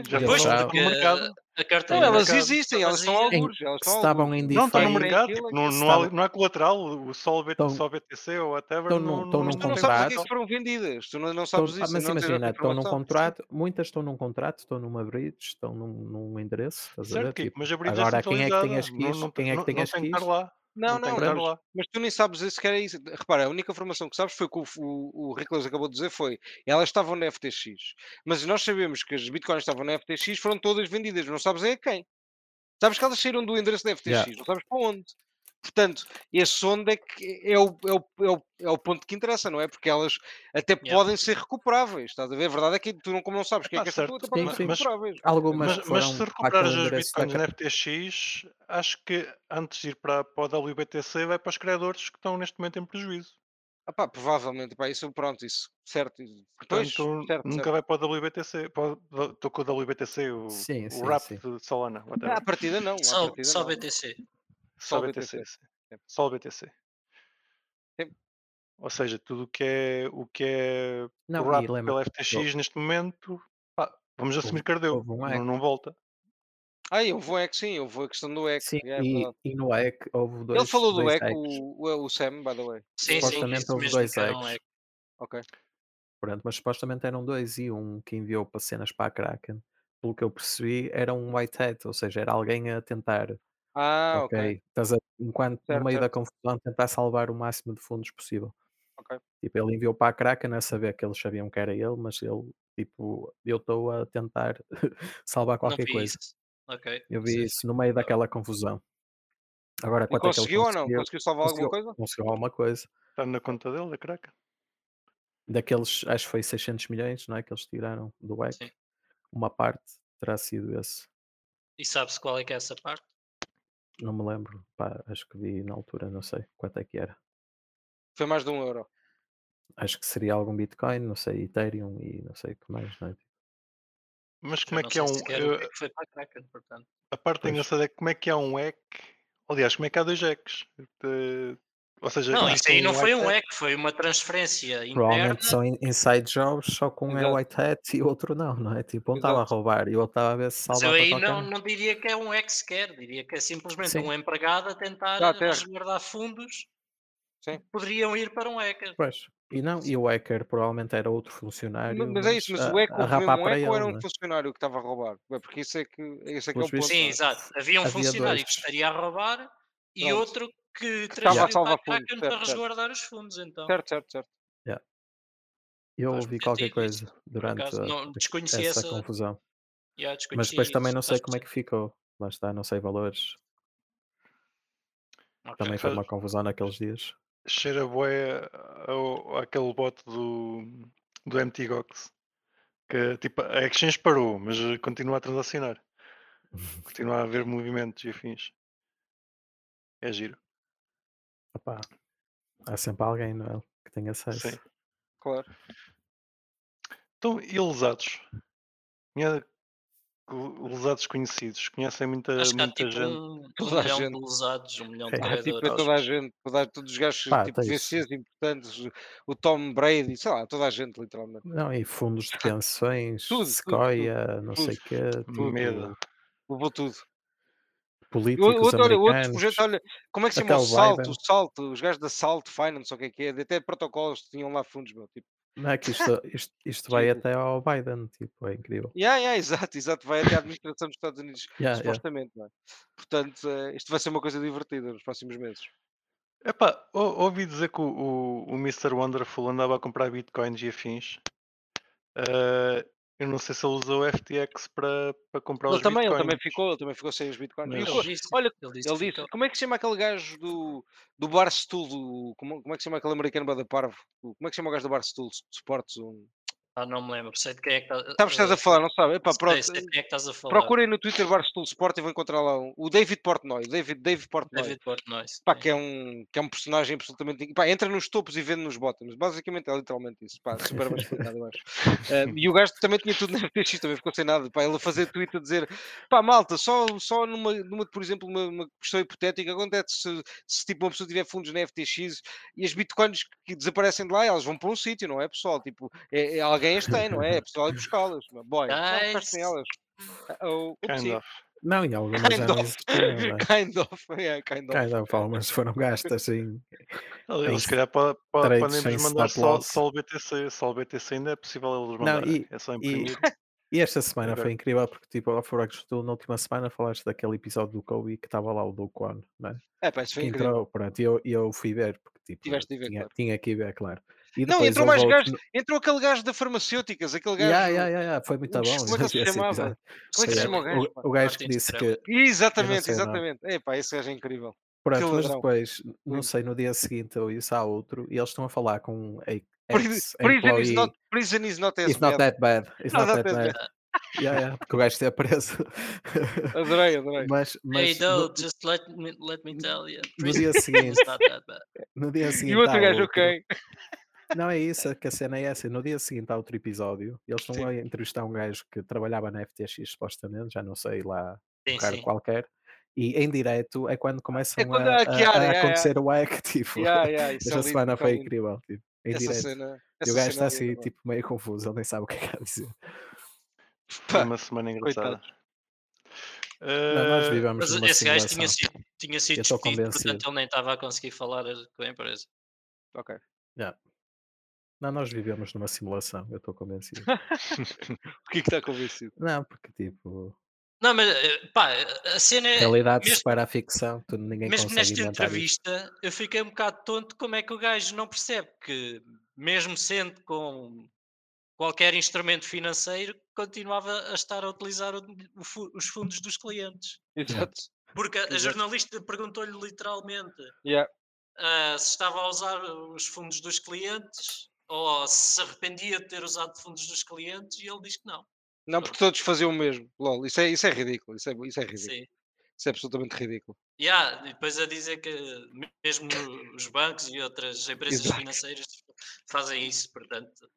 Speaker 1: Já
Speaker 3: sabe.
Speaker 1: no
Speaker 2: porque
Speaker 1: mercado.
Speaker 2: A carta
Speaker 4: Não,
Speaker 1: no
Speaker 4: elas
Speaker 1: mercado.
Speaker 4: existem, elas estão
Speaker 3: Se
Speaker 4: estão
Speaker 3: estavam em
Speaker 1: Não, estão no
Speaker 3: DeFi,
Speaker 1: mercado,
Speaker 4: aquilo,
Speaker 1: tipo, não, não, há, não há colateral, o Sol, BT,
Speaker 3: Estão-
Speaker 1: Sol BTC ou whatever
Speaker 3: estão
Speaker 1: não,
Speaker 3: num-
Speaker 1: não,
Speaker 3: estão num
Speaker 4: Mas tu não sabes a
Speaker 3: contrato.
Speaker 4: que é foram vendidas, tu não, não
Speaker 3: Estão-
Speaker 4: sabes
Speaker 3: ah,
Speaker 4: isso,
Speaker 3: mas
Speaker 4: não
Speaker 3: imagina, estão num contrato, muitas estão num contrato, estão numa bridge, estão num, num endereço, estás a
Speaker 1: Certo,
Speaker 3: ver? Tipo,
Speaker 1: mas a bridge é
Speaker 3: agora quem é que tem as
Speaker 1: Não,
Speaker 3: keys?
Speaker 1: não,
Speaker 3: Quem é que
Speaker 1: não,
Speaker 3: tem
Speaker 1: não
Speaker 3: as
Speaker 1: tem que estar
Speaker 3: keys?
Speaker 1: lá.
Speaker 4: Não,
Speaker 1: Não
Speaker 4: não, mas,
Speaker 1: lá.
Speaker 4: mas tu nem sabes sequer é isso. Repara, a única informação que sabes foi que o, o, o Rickles acabou de dizer foi elas estavam na FTX. Mas nós sabemos que as bitcoins estavam na FTX foram todas vendidas. Não sabes é a quem. Sabes que elas saíram do endereço da FTX,
Speaker 3: Yeah.
Speaker 4: não sabes para onde. Portanto, esse onde é que é o, é, o, é, o, é o ponto que interessa, não é? Porque elas até
Speaker 2: Yeah.
Speaker 4: podem ser recuperáveis. Estás a ver? A verdade é que tu não, como não sabes quem é que é esta
Speaker 1: certo.
Speaker 4: pessoa, até podem
Speaker 3: Sim.
Speaker 1: Mas-
Speaker 4: recuperáveis.
Speaker 3: Algumas
Speaker 1: Mas,
Speaker 3: que
Speaker 1: mas se recuperares as bitcoins na FTX, acho que antes de ir para, para o WBTC vai para os criadores que estão neste momento em prejuízo.
Speaker 4: Ah pá, provavelmente, pá, isso, pronto, isso, certo. Pois,
Speaker 1: Portanto,
Speaker 4: certo,
Speaker 1: nunca
Speaker 4: certo.
Speaker 1: vai para o WBTC. o- Estou com o WBTC, o,
Speaker 3: Sim,
Speaker 1: o RAP
Speaker 3: sim.
Speaker 1: de Solana.
Speaker 4: Ah,
Speaker 1: whatever.
Speaker 4: à partida não,
Speaker 2: Só,
Speaker 4: partida
Speaker 2: só
Speaker 4: não.
Speaker 2: BTC.
Speaker 1: Só
Speaker 4: só
Speaker 1: BTC.
Speaker 4: BTC.
Speaker 1: sim.
Speaker 4: Sim.
Speaker 1: Só o BTC.
Speaker 4: Sim.
Speaker 1: Ou seja, tudo o que é o que é
Speaker 3: Não,
Speaker 1: o
Speaker 3: lembra,
Speaker 1: pela FTX neste momento, pá, vamos assumir que ardeu.
Speaker 3: houve um
Speaker 1: não, não volta.
Speaker 4: Ah, eu vou é que sim, eu vou a questão do EC.
Speaker 3: Sim,
Speaker 4: é
Speaker 3: e, e no EC houve dois,
Speaker 4: Ele falou do
Speaker 3: dois
Speaker 4: EC,
Speaker 3: hacks.
Speaker 4: o, o, o Sam, by the way.
Speaker 2: Sim, sim,
Speaker 3: Supostamente
Speaker 2: isso
Speaker 3: houve dois
Speaker 2: hack.
Speaker 4: Ok.
Speaker 3: Pronto, mas supostamente eram dois e um que enviou para cenas para a Kraken. Pelo que eu percebi, era um white hat, ou seja, era alguém a tentar,
Speaker 4: Ah, ok.
Speaker 3: ok, estás a, enquanto no
Speaker 4: Certo,
Speaker 3: meio da
Speaker 4: certo.
Speaker 3: confusão tentar salvar o máximo de fundos possível.
Speaker 4: Ok.
Speaker 3: Tipo, ele enviou para a Kraken a saber que eles sabiam que era ele, mas ele, tipo, eu estou a tentar salvar qualquer coisa.
Speaker 2: isso. Ok.
Speaker 3: Eu
Speaker 2: Sim.
Speaker 3: vi isso no meio daquela confusão. Agora, quanto é que ele
Speaker 4: conseguiu ou não?
Speaker 3: conseguiu?
Speaker 4: Conseguiu salvar alguma
Speaker 3: Conseguiu,
Speaker 4: coisa?
Speaker 3: conseguiu alguma coisa.
Speaker 1: Está na conta dele, da craca.
Speaker 3: daqueles, acho que foi 600 milhões, não é? Que eles tiraram do WEC.
Speaker 2: Sim.
Speaker 3: Uma parte terá sido esse.
Speaker 2: E sabe-se qual é que é essa parte?
Speaker 3: Não me lembro. Pá, acho que vi na altura, não sei quanto é que era.
Speaker 4: Foi mais de um euro.
Speaker 3: Acho que seria algum Bitcoin, não sei, Ethereum e não sei o que mais, não é?
Speaker 1: Mas
Speaker 2: Eu
Speaker 1: como é que é um. eu-
Speaker 2: é que foi para a Kraken, portanto.
Speaker 1: a parte
Speaker 3: Pois.
Speaker 1: engraçada é como é que há um EC. Aliás, como é que há dois? De- Ou seja,
Speaker 2: Não, isso aí não foi um
Speaker 1: EC,
Speaker 2: foi uma transferência interna.
Speaker 3: Provavelmente são in- inside jobs, só que um é
Speaker 4: Exato.
Speaker 3: white hat e o outro não, não é? Tipo, um estava a roubar e o outro estava a ver se
Speaker 2: Mas eu aí não, não diria que é um EC sequer, diria que é simplesmente
Speaker 3: Sim.
Speaker 2: um empregado a tentar resguardar fundos
Speaker 4: Sim.
Speaker 2: que poderiam ir para um EC.
Speaker 3: Pois. E não, e o hacker provavelmente era outro funcionário.
Speaker 4: Mas é isso, mas
Speaker 3: a-
Speaker 4: o eco
Speaker 3: a
Speaker 4: um
Speaker 3: para
Speaker 4: eco ou era
Speaker 3: ele,
Speaker 4: um
Speaker 3: né?
Speaker 4: funcionário que estava a roubar? É porque isso é que, esse é, que é o ponto.
Speaker 2: Sim,
Speaker 4: é?
Speaker 2: exato. Havia um
Speaker 3: Havia
Speaker 2: funcionário
Speaker 3: dois.
Speaker 2: que estaria a roubar e
Speaker 4: Pronto.
Speaker 2: outro que
Speaker 4: estava a
Speaker 2: transferiu para
Speaker 4: salvar
Speaker 2: a
Speaker 4: fundos,
Speaker 2: para resguardar os fundos, então.
Speaker 4: Certo, certo, certo.
Speaker 3: Eu
Speaker 2: Faz
Speaker 3: ouvi qualquer
Speaker 2: sentido
Speaker 3: coisa durante
Speaker 2: acaso,
Speaker 3: a-
Speaker 2: não
Speaker 3: essa
Speaker 2: essa-
Speaker 3: confusão.
Speaker 2: Já
Speaker 3: Mas depois também não sei como é que ficou. Lá está, não sei valores.
Speaker 2: Ok.
Speaker 3: Também foi uma confusão naqueles dias.
Speaker 1: cheira bué ao- àquele bot do, do MTGOX. Que tipo, a Exchange parou, mas continua a transacionar. Continua a haver movimentos e afins. É giro.
Speaker 3: Opá, há sempre alguém, não é? Que tem acesso.
Speaker 1: Sim.
Speaker 4: Claro.
Speaker 1: Então, e lesados? Conhe- Lesados conhecidos. Conhecem muita,
Speaker 2: Acho que há
Speaker 1: muita
Speaker 2: tipo
Speaker 1: gente.
Speaker 2: um, um
Speaker 4: Toda a
Speaker 2: milhão
Speaker 4: gente.
Speaker 2: de lesados, um milhão de
Speaker 3: É,
Speaker 4: Ah, tipo, é toda a gente, toda, todos os gajos,
Speaker 3: Pá,
Speaker 4: tipo, VCs importantes, o Tom Brady, sei lá, toda a gente, literalmente.
Speaker 3: Não, e fundos de pensões,
Speaker 4: Tudo, tudo,
Speaker 3: Sequoia, não
Speaker 4: tudo,
Speaker 3: sei o quê, tipo,
Speaker 1: Medo.
Speaker 4: Levou tudo. O
Speaker 3: políticos
Speaker 4: outro, olha, olha, como é que se chama? O Salto, o Salto, os gajos da Salto Finance, ou o que é que é, até protocolos tinham lá fundos, meu, tipo.
Speaker 3: Não é que isto, isto, isto vai
Speaker 4: Tudo.
Speaker 3: até ao Biden, tipo, é incrível.
Speaker 4: Yeah, yeah, exato, exato, vai até à administração dos Estados Unidos,
Speaker 3: Yeah, yeah.
Speaker 4: supostamente, não é? Portanto, eh, isto vai ser uma coisa divertida nos próximos meses.
Speaker 1: Epá, ou- ouvi dizer que o, o, o Mr. Wonderful andava a comprar bitcoins e afins. Eh, eu não sei se ele usou o FTX para, para comprar
Speaker 4: Ele
Speaker 1: os
Speaker 4: também, ele
Speaker 1: bitcoins.
Speaker 4: também ficou, ele também ficou sem os bitcoins.
Speaker 1: Mas-
Speaker 2: Ele disse,
Speaker 4: olha,
Speaker 2: ele disse,
Speaker 4: Ele disse,
Speaker 2: ficou-
Speaker 4: como é que se chama aquele gajo do, do Barstool, do, como, como é que se chama aquele americano bada parvo? Como é que se chama o gajo do Barstool, de esportes? Um...
Speaker 2: Ah, não me lembro, sei de quem é que está.
Speaker 4: Sabes o que estás a falar, não sabe? Epá,
Speaker 2: sei, sei de quem é que estás a falar.
Speaker 4: procurem no Twitter Barstool Sport e vão encontrar lá um, o David Portnoy, David, David Portnoy.
Speaker 2: David Portnoy.
Speaker 4: Pá, que é um, que é um personagem absolutamente. Pá, entra nos topos e vende nos bottoms. Basicamente é literalmente isso. Pá, super bem explicado, eu acho. Eh, e o gajo também tinha tudo na FTX, também ficou sem nada. Pá, ele a fazer tweet a dizer: pá, malta, só, só numa, numa, por exemplo, uma, uma questão hipotética, acontece se, se tipo uma pessoa tiver fundos na FTX e as bitcoins que desaparecem de lá, elas vão para um sítio, não é, pessoal? Tipo, é, é- alguém as tem, não é? É pessoal ir buscá-las. Boy, não
Speaker 2: Guys.
Speaker 4: gastem elas. Oh,
Speaker 1: Kind of.
Speaker 3: Não, e algumas
Speaker 4: Kind
Speaker 3: já não
Speaker 4: of.
Speaker 3: não é?
Speaker 4: Kind of, yeah, kind of.
Speaker 3: Kind of, algumas foram gastas em.
Speaker 1: Eles, se calhar podem
Speaker 3: sem
Speaker 1: nos mandar só, só o BTC. Só o BTC ainda é possível eles
Speaker 3: Não,
Speaker 1: mandarem.
Speaker 3: e-
Speaker 1: é só
Speaker 3: E,
Speaker 1: imprimir.
Speaker 3: e esta semana
Speaker 1: Ok.
Speaker 3: foi incrível porque, tipo, ao Forex, tu na última semana falaste daquele episódio do Kobe que estava lá o do Kwon, não é?
Speaker 4: É, pá, isso foi
Speaker 3: Que
Speaker 4: incrível.
Speaker 3: entrou, pronto, e eu, e eu fui ver, porque, tipo,
Speaker 4: Tiveste de ver,
Speaker 3: tinha,
Speaker 4: claro.
Speaker 3: tinha que ir ver, claro. E
Speaker 4: Não, entrou mais
Speaker 3: outro
Speaker 4: gajos. Entrou aquele gajo da farmacêuticas, aquele gajo.
Speaker 3: Yeah, yeah, yeah, yeah, foi muito
Speaker 4: Como
Speaker 3: bom.
Speaker 4: é que se chamava? Como é que se chama o gajo?
Speaker 3: O, o gajo que disse que.
Speaker 4: Exatamente, exatamente. É pá, esse gajo é incrível.
Speaker 3: Pronto, mas depois, não
Speaker 4: Muito.
Speaker 3: sei, no dia seguinte ou isso há outro, e eles estão a falar com um
Speaker 4: Pri- Prison is not, prison is not as
Speaker 3: It's not that bad. It's
Speaker 4: Not
Speaker 3: not
Speaker 4: that bad.
Speaker 3: bad. Yeah, yeah, porque o gajo esteve preso.
Speaker 4: Adorei, adorei.
Speaker 3: mas
Speaker 2: Hey,
Speaker 3: mas
Speaker 2: though,
Speaker 3: no,
Speaker 2: just let me, let me tell you.
Speaker 3: no dia seguinte,
Speaker 2: not that bad.
Speaker 3: no dia seguinte
Speaker 4: E o outro gajo,
Speaker 3: outro.
Speaker 4: ok.
Speaker 3: Não é isso, é que a cena é essa. No dia seguinte há outro episódio. Eles estão
Speaker 4: Sim.
Speaker 3: a entrevistar um gajo que trabalhava na FTX, supostamente, já não sei lá, um
Speaker 2: Sim,
Speaker 3: cara
Speaker 2: sim.
Speaker 3: qualquer. E em direto é quando começam
Speaker 4: quando
Speaker 3: a, a- a
Speaker 4: yeah, yeah.
Speaker 3: acontecer o hack. Tipo,
Speaker 4: Yeah, yeah, é
Speaker 3: esta
Speaker 4: lindo,
Speaker 3: semana
Speaker 4: é
Speaker 3: foi incrível. Tipo, em
Speaker 4: Essa
Speaker 3: direto.
Speaker 4: cena.
Speaker 3: E
Speaker 4: essa
Speaker 3: o gajo está
Speaker 4: é
Speaker 3: assim,
Speaker 4: linda,
Speaker 3: tipo, meio confuso, ele nem sabe o que é que há a dizer.
Speaker 1: Foi uma semana engraçada.
Speaker 3: Não, nós
Speaker 1: Eh,
Speaker 3: vivemos
Speaker 2: Mas esse gajo tinha sido, tinha sido despedido, portanto ele nem estava a conseguir falar com a empresa.
Speaker 4: Ok.
Speaker 3: Yeah. Não, nós vivemos numa simulação, eu estou convencido.
Speaker 4: O que é que está convencido?
Speaker 3: Não, porque tipo,
Speaker 2: Não, mas eh, pá, a cena é.
Speaker 3: realidade
Speaker 2: mesmo-
Speaker 3: supera a ficção, tu, ninguém
Speaker 2: Mesmo
Speaker 3: consegue
Speaker 2: nesta entrevista, eu fiquei um bocado tonto como é que o gajo não percebe que, mesmo sendo com qualquer instrumento financeiro, continuava a estar a utilizar o- o os fundos dos clientes.
Speaker 4: Exato.
Speaker 2: Porque a,
Speaker 4: Exato.
Speaker 2: jornalista perguntou-lhe literalmente
Speaker 4: Yeah.
Speaker 2: ah, se estava a usar os fundos dos clientes ou se arrependia de ter usado fundos dos clientes e ele diz que não.
Speaker 4: Não, porque todos faziam o mesmo. Lol, isso é, isso é ridículo. Isso é, isso é ridículo.
Speaker 2: Sim.
Speaker 4: Isso é absolutamente ridículo.
Speaker 2: Yeah, e depois a dizer que mesmo os bancos e outras empresas
Speaker 4: Exato.
Speaker 2: financeiras fazem isso, portanto.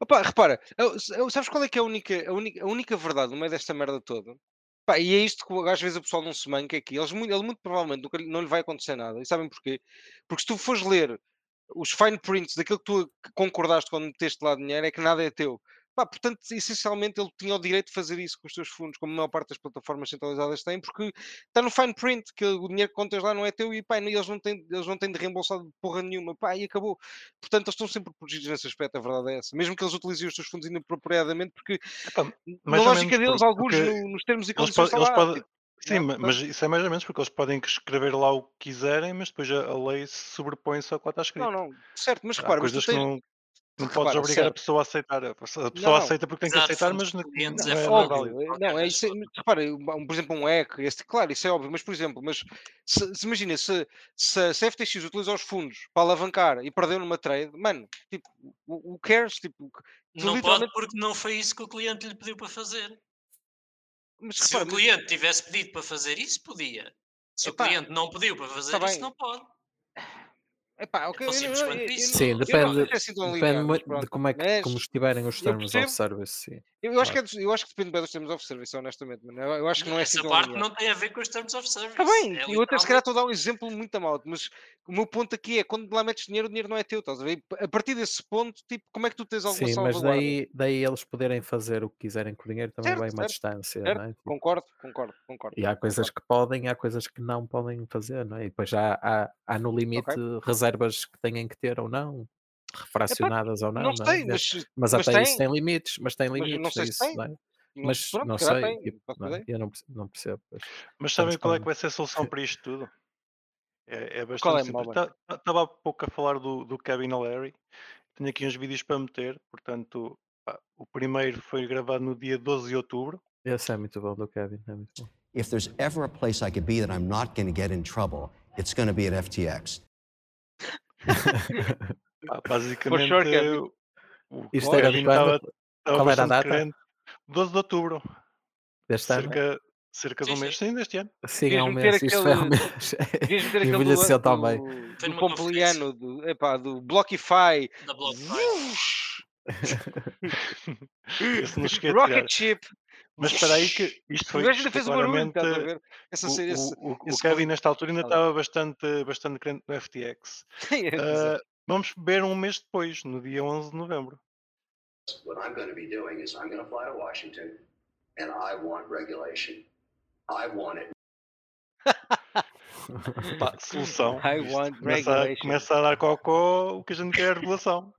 Speaker 4: Opa, repara, sabes qual é que é a única, a única, a única verdade no meio desta merda toda? Pá, e é isto que às vezes o pessoal não se manca aqui. Eles, muito- ele muito provavelmente nunca não lhe vai acontecer nada. E sabem porquê? Porque se tu fores ler os fine prints daquilo que tu concordaste quando meteste lá dinheiro, é que nada é teu. Pá, portanto, essencialmente ele tinha o direito de fazer isso com os teus fundos, como a maior parte das plataformas centralizadas têm, porque está no fine print que o dinheiro que contas lá não é teu e pá, eles não têm, eles não têm de reembolsar de porra nenhuma. Pá, e acabou. Portanto, eles estão sempre protegidos nesse aspecto, a verdade é essa. Mesmo que eles utilizem os seus fundos inapropriadamente, porque
Speaker 1: Epá,
Speaker 4: na lógica
Speaker 1: menos
Speaker 4: deles, alguns nos termos e
Speaker 1: eles,
Speaker 4: condições
Speaker 1: eles podem. Sim,
Speaker 4: portanto-
Speaker 1: mas isso é mais ou menos porque eles podem escrever lá o que quiserem, mas depois a, a lei se sobrepõe só ao que lá está escrito.
Speaker 4: Não, não, certo, mas
Speaker 1: Há
Speaker 4: repara, mas
Speaker 1: coisas que
Speaker 4: tens.
Speaker 1: não, não
Speaker 4: repara,
Speaker 1: podes obrigar a
Speaker 4: certo.
Speaker 1: pessoa a aceitar. A pessoa a
Speaker 4: não.
Speaker 1: aceita porque tem que aceitar, mas não, não
Speaker 2: é
Speaker 1: é, não é
Speaker 4: Óbvio,
Speaker 1: válido.
Speaker 2: qualquer
Speaker 4: não, é isso, é,
Speaker 2: pessoa.
Speaker 4: repara, um- por exemplo, um hack, esse, claro, isso é óbvio, mas por exemplo, mas se, se imagina, se, se, a- se a FTX utiliza os fundos para alavancar e perdeu numa trade, mano, tipo, o, o cares, tipo,
Speaker 2: Não pode
Speaker 4: literalmente,
Speaker 2: porque não foi isso que o cliente lhe pediu para fazer.
Speaker 4: Mas
Speaker 2: Se
Speaker 4: repara,
Speaker 2: o
Speaker 4: mas-
Speaker 2: cliente tivesse pedido para fazer isso, podia. Se
Speaker 4: Epá,
Speaker 2: o cliente não pediu para fazer isso,
Speaker 4: bem.
Speaker 2: não pode.
Speaker 4: Epá, ok,
Speaker 2: tão
Speaker 4: eu, eu, eu.
Speaker 3: Sim, depende,
Speaker 4: assim
Speaker 3: depende muito de como, é que, como estiverem os termos of service. Sim.
Speaker 4: eu, eu acho que é, eu acho que depende bem dos termos of service, honestamente, mano. Eu, eu acho que não é assim
Speaker 2: Essa
Speaker 4: tão
Speaker 2: parte
Speaker 4: linear.
Speaker 2: não tem a ver com os terms of service.
Speaker 4: Está bem,
Speaker 2: É
Speaker 4: eu até se calhar estou a dar um exemplo muito mal, mas o meu ponto aqui é quando lá metes dinheiro, o dinheiro não é teu, estás a ver? A partir desse ponto, tipo, como é que tu tens alguma
Speaker 3: Sim, mas daí, daí eles poderem fazer o que quiserem com o dinheiro também
Speaker 4: Certo,
Speaker 3: vai uma
Speaker 4: certo,
Speaker 3: distância,
Speaker 4: certo,
Speaker 3: não é? Tipo,
Speaker 4: concordo, concordo, concordo,
Speaker 3: e há coisas
Speaker 4: concordo.
Speaker 3: que podem e há coisas que não podem fazer, não é? E depois há, há, há no limite
Speaker 4: Ok.
Speaker 3: Reservas que têm que ter ou não,
Speaker 4: Epá,
Speaker 3: refracionadas ou não,
Speaker 4: não
Speaker 3: não é?
Speaker 4: sei,
Speaker 3: É,
Speaker 4: mas,
Speaker 3: Mas
Speaker 4: mas
Speaker 3: até isso
Speaker 4: tem,
Speaker 3: tem limites, mas tem
Speaker 4: mas eu não
Speaker 3: limites,
Speaker 4: sei se
Speaker 3: isso,
Speaker 4: tem,
Speaker 3: não é?
Speaker 4: não,
Speaker 3: Mas
Speaker 4: pronto,
Speaker 3: não sei,
Speaker 4: tem,
Speaker 3: tipo,
Speaker 4: não
Speaker 3: é? eu não, não percebo. Pois.
Speaker 1: Mas
Speaker 3: Estamos
Speaker 1: sabem qual é que vai ser a solução para isto tudo? É, é bastante
Speaker 4: é,
Speaker 1: simples. Estava há pouco a falar do, do Kevin O'Leary. Tenho aqui uns vídeos para meter. Portanto, pá, o primeiro foi gravado no dia 12 de outubro.
Speaker 3: Esse é muito bom do Kevin, é muito bom.
Speaker 5: If there's ever a place I could be that I'm not going to get in trouble, it's going to be at FTX.
Speaker 1: Pá,
Speaker 4: For
Speaker 1: basicamente,
Speaker 4: sure,
Speaker 1: o
Speaker 3: Isto era de
Speaker 1: estava estava
Speaker 3: Qual era a data?
Speaker 1: crente. 12 de outubro,
Speaker 3: Deste ano?
Speaker 1: cerca, cerca de
Speaker 2: Sim,
Speaker 1: um mês,
Speaker 2: sim.
Speaker 1: sim, deste ano.
Speaker 3: Sim, há um mês, isto foi um
Speaker 4: aquele,
Speaker 3: mês. Envelheceu tão bem.
Speaker 4: do,
Speaker 2: Foi
Speaker 4: do Pompiliano, do, epá, do Blockify.
Speaker 2: da BlockFi.
Speaker 1: Esse não cheguei.
Speaker 4: Rocket Ship.
Speaker 1: Mas espera aí que isto
Speaker 4: O
Speaker 1: foi,
Speaker 4: gajo
Speaker 1: isto
Speaker 4: ainda fez o barulho, estás a ver? Essa,
Speaker 1: o,
Speaker 4: se- esse,
Speaker 1: o, o, o
Speaker 4: esse
Speaker 1: Kevin nesta altura ainda estava bastante, bastante crente no FTX.
Speaker 4: Exato.
Speaker 1: Ah, vamos ver um mês depois, no dia 11 de novembro.
Speaker 6: What I'm going to be doing is I'm going to fly to Washington and I want regulation. I want it
Speaker 1: Pá, solução.
Speaker 4: I
Speaker 1: Isto
Speaker 4: want
Speaker 1: começa,
Speaker 4: regulation.
Speaker 1: começa a dar cocó, o que a gente quer é regulação.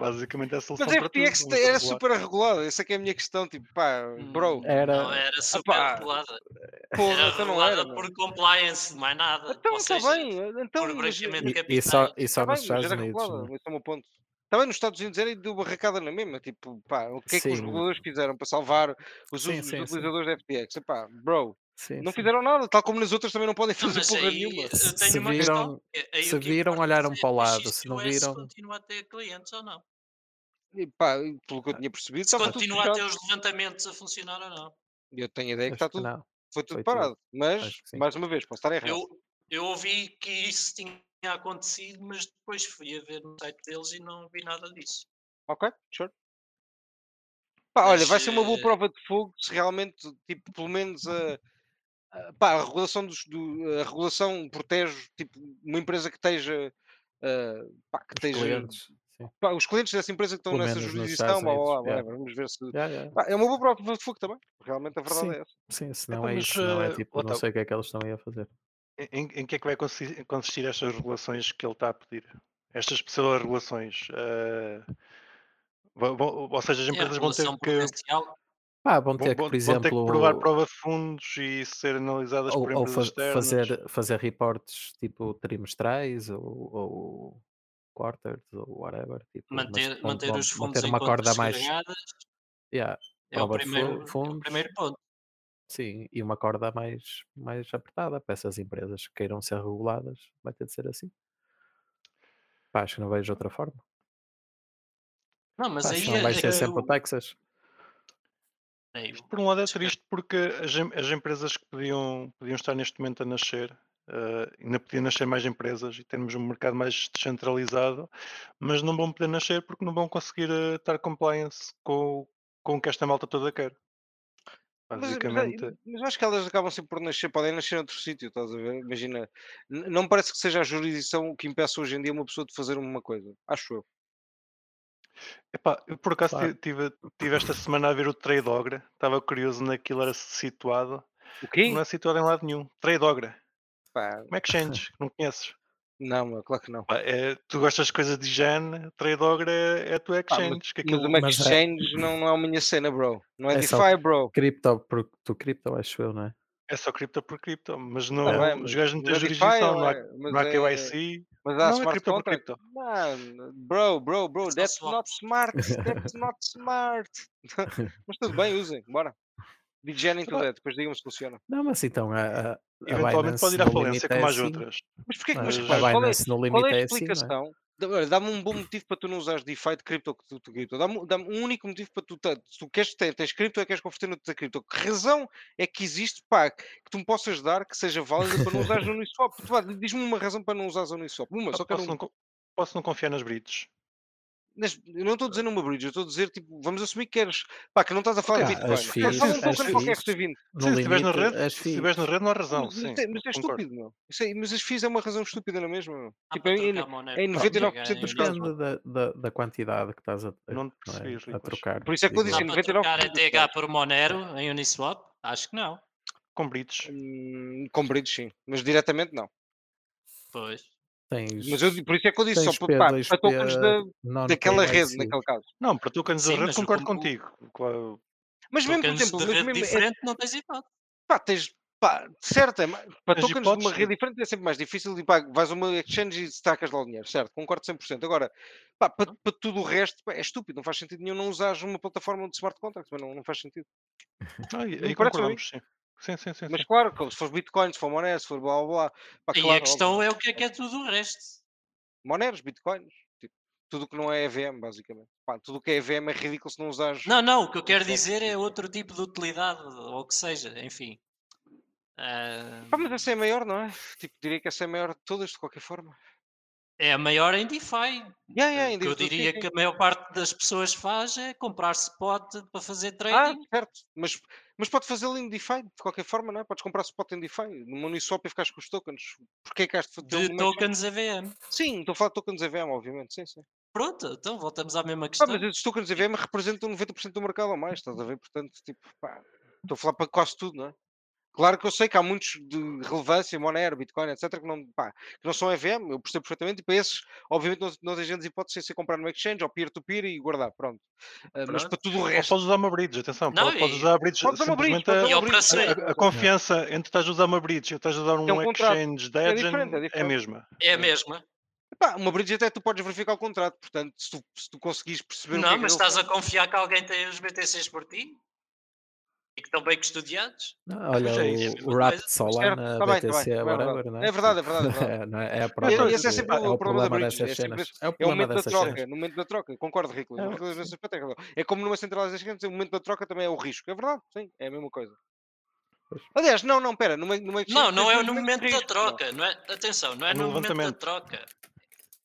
Speaker 1: Basicamente é a solução
Speaker 4: Mas
Speaker 1: tudo.
Speaker 4: FTX
Speaker 1: vamos
Speaker 4: era
Speaker 1: regular.
Speaker 4: super regulada, essa é que é a minha questão, tipo, pá, bro,
Speaker 2: Não,
Speaker 3: Era.
Speaker 2: era super
Speaker 4: Epá,
Speaker 2: regulada.
Speaker 4: porra,
Speaker 2: Era
Speaker 4: então não era,
Speaker 2: por compliance, mais nada.
Speaker 4: Então está bem, então,
Speaker 2: por branqueamento de
Speaker 3: E, e só, e só
Speaker 4: Está
Speaker 3: nos Estados
Speaker 4: era
Speaker 3: Unidos.
Speaker 4: regulada,
Speaker 3: não é?
Speaker 4: esse é o meu ponto. Também nos Estados Unidos era e deu barracada na mesma, tipo, pá, o que é que os
Speaker 3: Sim,
Speaker 4: reguladores fizeram para salvar os,
Speaker 3: sim,
Speaker 4: os
Speaker 3: sim, sim.
Speaker 4: utilizadores da FTX? Epá, bro,
Speaker 3: Sim,
Speaker 4: não
Speaker 3: sim.
Speaker 4: fizeram nada, tal como nas outras também não podem fazer porra
Speaker 2: aí
Speaker 4: nenhuma.
Speaker 3: Se, viram, se viram, olharam para o lado.
Speaker 2: se
Speaker 3: não
Speaker 2: é se
Speaker 3: viram,
Speaker 2: continua a ter clientes ou não.
Speaker 4: E, pá, pelo que eu tinha percebido,
Speaker 2: Se
Speaker 4: tudo
Speaker 2: continua a ter os levantamentos a funcionar ou não.
Speaker 4: Eu tenho a ideia que está tudo,
Speaker 3: não.
Speaker 4: foi tudo
Speaker 3: Foi tudo.
Speaker 4: parado. Mas,
Speaker 3: que sim.
Speaker 4: mais uma vez, posso estar errado.
Speaker 2: Eu, eu ouvi que isso tinha acontecido, mas depois fui a ver no site deles e não vi nada disso.
Speaker 4: Ok, sure. Pá, olha,
Speaker 2: Mas,
Speaker 4: vai ser uma boa
Speaker 2: eh,
Speaker 4: prova de fogo se realmente, tipo, pelo menos a, a, pá, a regulação dos, do, a regulação protege, tipo, uma empresa que esteja, eh, pá, que
Speaker 3: Os
Speaker 4: esteja,
Speaker 3: clientes. Sim.
Speaker 4: pá, os clientes dessa empresa que estão
Speaker 3: Pelo
Speaker 4: nessa jurisdição, blá, blá, blá, vamos ver se,
Speaker 3: Yeah, yeah.
Speaker 4: pá, é uma boa prova de fogo também, realmente a verdade
Speaker 3: Sim.
Speaker 4: é essa.
Speaker 3: Sim, se não é isso, não é
Speaker 1: eh,
Speaker 3: tipo, não sei o que é que eles estão aí a fazer.
Speaker 1: Em, em que é que vai consistir, consistir estas regulações que ele está a pedir? Estas pessoas regulações. eh, vão- vão- ou seja, as
Speaker 2: É
Speaker 1: empresas vão ter que.
Speaker 3: Pá, vão ter que, por
Speaker 1: vão ter que provar
Speaker 3: exemplo,
Speaker 1: prova de fundos e ser analisadas por
Speaker 3: ou, ou
Speaker 1: empresas
Speaker 3: fa-
Speaker 1: externas.
Speaker 3: fazer, fazer reportes tipo trimestrais ou, ou quarters ou whatever. Tipo,
Speaker 2: Manter, manter os fundos
Speaker 3: manter
Speaker 2: em
Speaker 3: uma corda mais. Yeah,
Speaker 2: é o, primeiro, é o
Speaker 3: fundos.
Speaker 2: primeiro ponto.
Speaker 3: Sim, e uma corda mais, mais apertada para essas empresas que queiram ser reguladas, vai ter de ser assim. Pá, acho que não vejo outra forma.
Speaker 2: Não, mas
Speaker 3: Pá,
Speaker 2: aí
Speaker 3: senão vai
Speaker 2: é-
Speaker 3: ser
Speaker 2: é
Speaker 3: sempre o Texas.
Speaker 2: é,
Speaker 1: Isto por um lado é triste porque as, as empresas que podiam, podiam estar neste momento a nascer, eh, ainda podiam nascer mais empresas e termos um mercado mais descentralizado, mas não vão poder nascer porque não vão conseguir eh, estar compliance com, com o que esta malta toda quer.
Speaker 4: Mas, mas,
Speaker 1: Basicamente,
Speaker 4: é- mas acho que elas acabam sempre por nascer, podem nascer noutro sítio, estás a ver? Imagina, não parece que seja a jurisdição que impeça hoje em dia uma pessoa de fazer uma coisa, acho eu.
Speaker 1: epá, eu por acaso
Speaker 3: Claro.
Speaker 1: tive, tive esta semana a ver o Trade Ogre, estava curioso naquilo era situado,
Speaker 4: O quê?
Speaker 1: não é situado em lado nenhum. Trade Ogre,
Speaker 4: Pá,
Speaker 1: como é que changes? Não conheces?
Speaker 4: não, meu, claro que não.
Speaker 1: Pá, é, tu gostas de coisas de higiene, Trade Ogre é, é
Speaker 4: Pá, mas,
Speaker 1: exchange.
Speaker 4: mas
Speaker 1: aquilo,
Speaker 4: o
Speaker 3: Mas é-
Speaker 4: Exchange não, não é a minha cena, bro. Não é,
Speaker 3: É
Speaker 4: DeFi, bro.
Speaker 3: Cripto, por, tu cripto, acho eu, não é?
Speaker 1: É só cripto por cripto, mas não,
Speaker 4: Tá bem,
Speaker 1: os
Speaker 4: mas
Speaker 1: gajos não têm
Speaker 4: é DeFi,
Speaker 1: jurisdição, não há,
Speaker 4: é- mas
Speaker 1: não há
Speaker 4: é-
Speaker 1: KYC,
Speaker 4: Mas há
Speaker 1: não é
Speaker 4: smart
Speaker 1: cripto por cripto.
Speaker 4: Mano, bro, bro, bro,
Speaker 2: É
Speaker 4: that's not smart. That's not smart. Mas tudo bem, usem, bora. Digenem tudo, é, depois digam-me se funciona.
Speaker 3: Não, mas então a, a, a
Speaker 1: Eventualmente pode ir à falência
Speaker 3: limite
Speaker 1: como
Speaker 3: é
Speaker 1: as
Speaker 3: assim.
Speaker 1: outras.
Speaker 4: Mas porquê que, mas,
Speaker 1: Mas
Speaker 3: A
Speaker 4: qual é,
Speaker 3: Binance no
Speaker 4: qual
Speaker 3: limite
Speaker 4: é a
Speaker 3: é assim, não é?
Speaker 4: explicação? Olha, Dá-me um bom motivo para tu não usares DeFi de cripto que tu, tu cripto. Dá-me dá um único motivo para tu, se tu queres ter, tens cripto ou queres converter no teu cripto. Que razão é que existe, pá, que tu me possas dar que seja válida para não usares no Uniswap? Tu, vá, Diz-me uma razão para não usares o Uniswap. Uma,
Speaker 1: Ah,
Speaker 4: só quero
Speaker 1: posso,
Speaker 4: um.
Speaker 1: não, posso não confiar nas bridges.
Speaker 4: Eu não estou a dizer numa bridge, eu estou a dizer, tipo, vamos assumir que queres, pá, que não estás a falar de
Speaker 3: Ah,
Speaker 4: Bitcoin.
Speaker 3: fees,
Speaker 4: falar um
Speaker 3: as
Speaker 4: token qualquer que
Speaker 1: Sim, se estiveres na rede, se estiveres na rede não há razão,
Speaker 4: Mas,
Speaker 1: sim.
Speaker 4: é, mas é
Speaker 1: concordo.
Speaker 4: estúpido, meu. Isso é- mas as FIIs é uma razão estúpida na mesma. meu.
Speaker 2: Dá
Speaker 4: Tipo, é,
Speaker 2: trocar Monero
Speaker 4: é em
Speaker 2: por
Speaker 4: 99% dos casos.
Speaker 3: Depende da, da, da quantidade que estás a,
Speaker 1: Não
Speaker 3: não é,
Speaker 1: percebi,
Speaker 3: a trocar.
Speaker 4: Por isso é que eu disse,
Speaker 2: Dá
Speaker 3: eu.
Speaker 2: para trocar
Speaker 4: 99% dos
Speaker 2: ETH
Speaker 4: casos.
Speaker 2: por Monero em Uniswap? Acho que não.
Speaker 1: Com bridges.
Speaker 4: Hum, com bridge, sim. Mas diretamente não.
Speaker 2: Pois.
Speaker 3: Tens,
Speaker 4: Mas eu, por isso é que eu disse, só para,
Speaker 3: P2P
Speaker 4: para tokens da, daquela rede, naquele caso.
Speaker 1: Não, para tokens da rede concordo
Speaker 2: como-
Speaker 1: contigo. Claro.
Speaker 4: Mas mesmo, por exemplo, mas mesmo, é,
Speaker 2: diferente não tens hipótese.
Speaker 4: pá, tens, pá, certo, é, para
Speaker 1: Tens
Speaker 4: tokens de uma rede diferente é sempre mais difícil e pá, vais a uma exchange e destacas lá o dinheiro, certo, concordo 100%. Agora, pá, para, para tudo o resto, pá, é estúpido, não faz sentido nenhum não usares uma plataforma de smart contracts, mas não, não faz sentido.
Speaker 1: Ah, e- aí concordamos, sim. Sim, sim, sim.
Speaker 4: Mas
Speaker 1: sim.
Speaker 4: claro, se for Bitcoin, se for Monero, se for blá blá blá, pá,
Speaker 2: E
Speaker 4: claro,
Speaker 2: a questão é o que é que é tudo o resto.
Speaker 4: Moneros, bitcoins, tipo, tudo que não é EVM, basicamente. Pá, tudo o que é EVM é ridículo se não usares.
Speaker 2: Não, não, o que eu quero dizer é outro tipo de utilidade, ou o que seja, enfim. Ah,
Speaker 4: Pá, mas essa é a maior, não é? Tipo, diria que essa é a maior de todas, de qualquer forma.
Speaker 2: é a maior em DeFi.
Speaker 4: Yeah, yeah,
Speaker 2: O que eu
Speaker 4: indivíduo, sim,
Speaker 2: diria que a maior parte das pessoas faz é comprar spot para fazer
Speaker 4: Ah,
Speaker 2: trading.
Speaker 4: certo. Mas, mas pode fazê-lo em DeFi, de qualquer forma, não é? Podes comprar spot em DeFi, numa Uniswap e ficares com os tokens. Porquê que has de fazer
Speaker 2: de tokens AVM.
Speaker 4: exchange? Sim, estou a falar de tokens EVM, obviamente, sim, sim.
Speaker 2: Pronto, então voltamos à mesma
Speaker 4: Pá,
Speaker 2: questão.
Speaker 4: mas esses tokens EVM representam 90% do mercado ou mais, estás a ver? Portanto, tipo, pá, estou a falar para quase tudo, não é? Claro que eu sei que há muitos de relevância, Monero, Bitcoin, etc., que não, pá, que não são EVM, eu percebo perfeitamente, e para esses, obviamente, não, não tens grandes hipóteses sem ser comprar no exchange ou peer-to-peer e guardar, pronto. Ah, mas para tudo o
Speaker 1: Ou
Speaker 4: resto,
Speaker 1: podes usar uma bridge, atenção.
Speaker 2: Não,
Speaker 1: pode- podes
Speaker 2: e-
Speaker 1: usar bridge.
Speaker 4: Podes usar uma bridge, podes
Speaker 1: a-
Speaker 2: E
Speaker 4: usar bridge.
Speaker 2: operações-
Speaker 1: a, a confiança entre estás a usar uma bridge e estás a usar um,
Speaker 4: É um contrato.
Speaker 1: exchange da
Speaker 4: É diferente, é
Speaker 1: é a mesma.
Speaker 2: É a mesma.
Speaker 4: Pá, uma bridge até tu podes verificar o contrato, portanto, se tu, se tu conseguires perceber o que é
Speaker 2: Não,
Speaker 4: que
Speaker 2: mas
Speaker 4: ele
Speaker 2: estás a confiar que alguém tem os BTCs por ti? E que estão bem custodiados?
Speaker 3: Não, olha,
Speaker 1: é isso,
Speaker 2: é
Speaker 3: o, o Rapt
Speaker 2: coisa.
Speaker 3: Solana,
Speaker 4: tá bem,
Speaker 3: BTC,
Speaker 4: bem, é
Speaker 3: whatever, não é?
Speaker 4: É verdade, é verdade, é
Speaker 3: é? É a prova
Speaker 4: esse- é sempre
Speaker 3: é
Speaker 4: o
Speaker 3: o
Speaker 4: problema da
Speaker 3: dessas
Speaker 4: é sempre
Speaker 3: É o
Speaker 4: É o
Speaker 3: problema
Speaker 4: momento da troca,
Speaker 3: cenas.
Speaker 4: no momento da troca, concordo, Rico.
Speaker 3: É.
Speaker 4: o como numa centralização, o momento da troca também é o risco. É verdade, sim, é a mesma coisa. Aliás, não, não, pera, numa, numa
Speaker 2: Não, não é no momento da troca. Não é, atenção, não é
Speaker 1: no
Speaker 2: no momento da troca.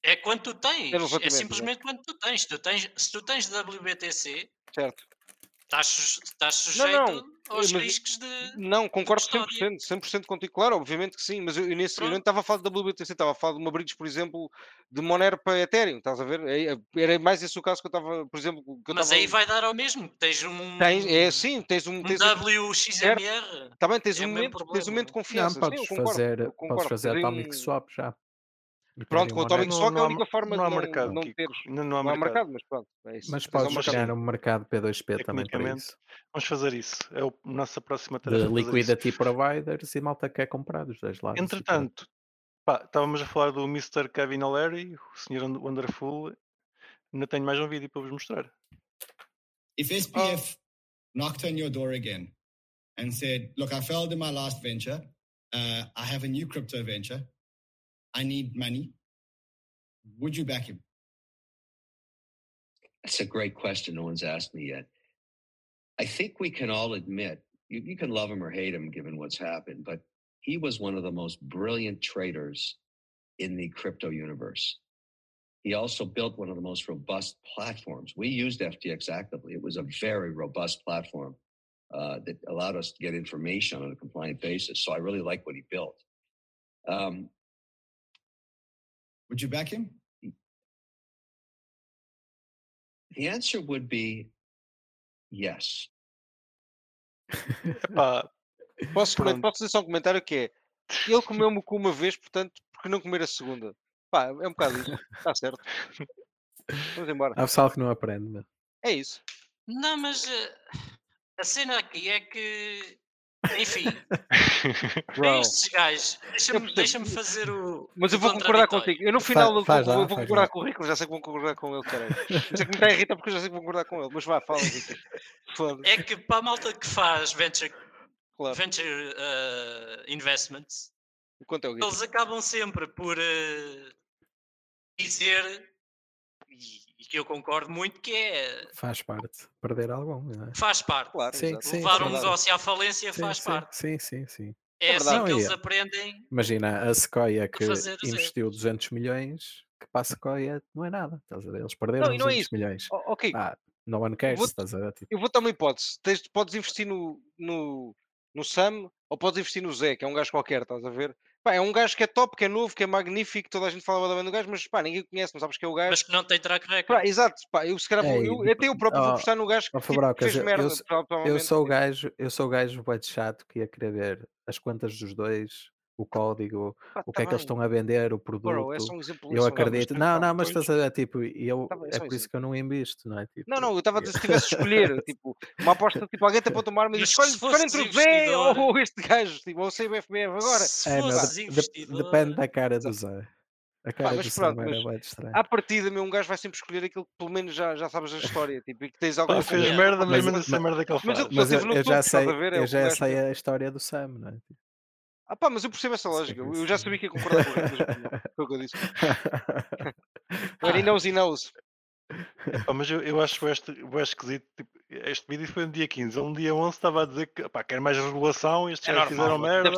Speaker 2: É quando tu tens.
Speaker 4: É
Speaker 2: É simplesmente quando tu tens. Tu tens, se tu tens WBTC,
Speaker 4: Certo.
Speaker 2: Estás, estás
Speaker 4: Não, não,
Speaker 2: sujeito aos
Speaker 4: mas-
Speaker 2: riscos de.
Speaker 4: Não, concordo
Speaker 2: custódia.
Speaker 4: 100%, 100% contigo, claro, obviamente que sim, mas eu, eu nesse, eu não estava a falar de WBTC, estava a falar de uma bridge, por exemplo, de Monero para Ethereum, estás a ver? É- Era mais esse o caso que eu estava, por exemplo, que eu
Speaker 2: Mas
Speaker 4: estava...
Speaker 2: aí vai dar ao mesmo. Tens um.
Speaker 4: Tens, é assim, tens um... Tens um
Speaker 2: WXMR.
Speaker 4: bem, tens
Speaker 2: é
Speaker 4: um momento, tens um momento de
Speaker 3: Não,
Speaker 4: confiança.
Speaker 3: podes
Speaker 4: sim, concordo,
Speaker 3: fazer,
Speaker 4: eu
Speaker 3: podes
Speaker 4: concordo.
Speaker 3: fazer Atomic
Speaker 4: um-
Speaker 3: Swap já.
Speaker 4: Pronto, com o
Speaker 3: um
Speaker 4: Atomic
Speaker 3: Monero.
Speaker 4: Swap é a única forma
Speaker 1: não há
Speaker 4: de não-
Speaker 1: mercado,
Speaker 4: não teres.
Speaker 1: Ainda não há
Speaker 4: Não há
Speaker 1: mercado.
Speaker 4: mercado, mas pronto, é isso.
Speaker 3: Mas
Speaker 4: ao
Speaker 3: podes
Speaker 4: mercado.
Speaker 3: chegar no mercado P2P também para isso.
Speaker 1: Vamos fazer isso. É o- a nossa próxima
Speaker 3: De
Speaker 1: tarefa. fazer isso.
Speaker 3: liquidity providers e malta que quer comprar dos dois lados. pronto.
Speaker 1: Entretanto, pá, estávamos a falar do Mr. Kevin O'Leary, o Sr. Wonderful. Ainda tenho mais um vídeo para vos mostrar.
Speaker 7: If SPF knocked on your door again and said, Look, I failed in my last venture, uh, I have a new crypto venture, I need money, would you back him?
Speaker 6: That's a great question. No one's asked me yet. I think we can all admit you, you can love him or hate him given what's happened, but he was one of the most brilliant traders in the crypto universe. He also built one of the most robust platforms. We used FTX actively. It was a very robust platform uh, that allowed us to get information on a compliant basis. So I really like what he built. Um,
Speaker 7: Would you back him?
Speaker 6: the answer would be yes.
Speaker 1: Epá,
Speaker 4: Posso, comen-
Speaker 1: Pronto.
Speaker 4: posso dizer só um comentário que é ele comeu-me o cu uma vez, portanto, por que não comer a segunda? Pá, é um bocado isso. Está certo. Vamos embora.
Speaker 3: Há pessoal que não aprende, meu.
Speaker 4: É isso.
Speaker 2: Não, mas eh, a cena aqui é que, enfim, estes gajos, deixa-me deixa fazer o.
Speaker 4: Mas eu vou concordar contigo. Eu no final eu,
Speaker 3: faz
Speaker 4: vou-
Speaker 3: lá,
Speaker 4: eu vou
Speaker 3: faz
Speaker 4: concordar
Speaker 3: lá.
Speaker 4: com o Rico, já sei que vou concordar com ele, caralho. É que me está a irritar porque eu já sei que vou concordar com ele. Mas vá, fala, Rico.
Speaker 2: É que para a malta que faz venture,
Speaker 4: claro.
Speaker 2: venture eh, investments,
Speaker 4: O quanto é
Speaker 2: eles acabam sempre por eh, dizer, e, que eu concordo muito, que é
Speaker 3: Faz parte. Perder algum, não é?
Speaker 2: faz parte.
Speaker 4: Claro,
Speaker 3: Sim, sim,
Speaker 2: Levar
Speaker 3: sim,
Speaker 2: um negócio à falência
Speaker 3: Sim,
Speaker 2: faz
Speaker 3: sim,
Speaker 2: parte.
Speaker 3: Sim, sim, sim.
Speaker 2: É,
Speaker 4: É
Speaker 2: assim que eles
Speaker 3: e-
Speaker 2: aprendem.
Speaker 3: Imagina a Sequoia que
Speaker 2: o
Speaker 3: investiu 200 milhões, que para a Sequoia não é nada. Estás a ver? Eles perderam
Speaker 4: Não, e não é
Speaker 3: 200
Speaker 4: isso.
Speaker 3: milhões.
Speaker 4: Ó, ok,
Speaker 3: Ah, no one cares,
Speaker 4: vou-
Speaker 3: estás a ver? Tipo,
Speaker 4: eu vou dar uma hipótese. Tens, podes investir no, no, no Sam ou podes investir no Zé, que é um gajo qualquer, estás a ver? Pá, é um gajo que é top, que é novo, que é magnífico, toda a gente falava bem do gajo, mas pá, ninguém conhece, não sabes que é o gajo.
Speaker 2: Mas que não tem track record.
Speaker 4: Pá, exato, pá, eu se calhar vou,
Speaker 3: Ei,
Speaker 4: eu, até eu próprio vou
Speaker 3: ó,
Speaker 4: apostar no gajo que
Speaker 3: ó,
Speaker 4: tipo, fez
Speaker 3: eu-
Speaker 4: merda.
Speaker 3: eu Eu sou o gajo, eu sou o gajo bué de chato que ia querer ver as contas dos dois, o código,
Speaker 4: Pá,
Speaker 3: o
Speaker 4: tá
Speaker 3: que é que eles estão a vender, o
Speaker 4: Bro,
Speaker 3: produto.
Speaker 4: é só um exemplo.
Speaker 3: Eu acredito. Não, não, mas estás a ver, tipo, e eu,
Speaker 4: Tá bem, é
Speaker 3: é por
Speaker 4: isso.
Speaker 3: isso que eu não invisto, não é? Tipo,
Speaker 4: Não, não, eu estava a dizer se tivesse de escolher, tipo, uma aposta, tipo, alguém te aponta uma arma e
Speaker 2: Mas
Speaker 4: escolhe, entre o Zé ou este gajo, tipo, ou sei o FBF agora.
Speaker 2: Se
Speaker 3: É,
Speaker 2: fosses
Speaker 3: de- depende da cara do Zé. A cara
Speaker 4: mas
Speaker 3: do Zé
Speaker 4: pronto, mas
Speaker 3: estranho.
Speaker 4: À partida, meu, um gajo vai sempre escolher aquilo que pelo menos já, já sabes a história, tipo, e que tens alguma
Speaker 1: Pá, fez merda, mas
Speaker 3: Mas- mas-
Speaker 1: merda que ele
Speaker 4: mas
Speaker 1: faz.
Speaker 4: eu-
Speaker 3: Mas eu,
Speaker 4: topo,
Speaker 3: já sei,
Speaker 4: a ver? É
Speaker 3: eu já sei
Speaker 4: que-
Speaker 3: a história do Sam, não é?
Speaker 4: Ah pá, mas eu percebo essa lógica,
Speaker 3: que
Speaker 4: eu
Speaker 3: isso,
Speaker 4: já sabia que ia concordar com o que eu disse. Agora, he knows, he knows.
Speaker 1: Pá, mas eu, eu acho este, bué esquisito. Tipo, este vídeo foi no dia 15. Ele no dia 11 estava a dizer que pá, quer mais regulação. Estes
Speaker 4: É
Speaker 1: já fizeram merda.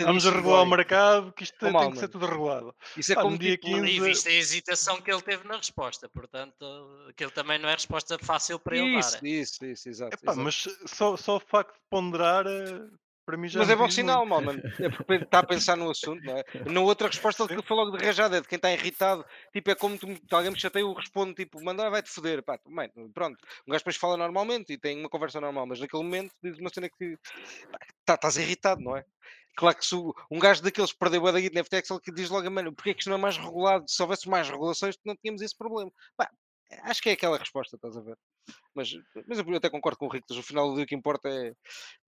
Speaker 1: Vamos regular o mercado. Que isto
Speaker 4: Ó,
Speaker 1: tem que ser tudo regulado.
Speaker 4: Isso é
Speaker 1: Pá,
Speaker 4: como
Speaker 1: dia
Speaker 4: tipo,
Speaker 1: 15
Speaker 2: E viste a hesitação que ele teve na resposta, portanto, aquilo também não é resposta fácil para ele
Speaker 4: Isso,
Speaker 2: dar.
Speaker 4: isso, isso, exato.
Speaker 1: Epá,
Speaker 4: exato.
Speaker 1: mas só, só o facto de ponderar, eh, para mim já
Speaker 4: Mas é bom sinal, mal, mano. É porque está a pensar no assunto, não é? Na outra resposta ele foi logo de rajada, é de quem está irritado. Tipo, é como tu, alguém me chateia, eu respondo, tipo, manda, vai-te foder. Pá, mãe, pronto. Um gajo depois fala normalmente e tem uma conversa normal, mas naquele momento diz uma cena que tá, estás irritado, não é? Claro que se um gajo daqueles que perdeu a da na FTX, ele que diz logo, mano, porque é que isto não é mais regulado? Se houvesse mais regulações, não tínhamos esse problema. Pá, acho que é aquela resposta, estás a ver? Mas, mas eu até concordo com o Rico, no final do dia o que importa é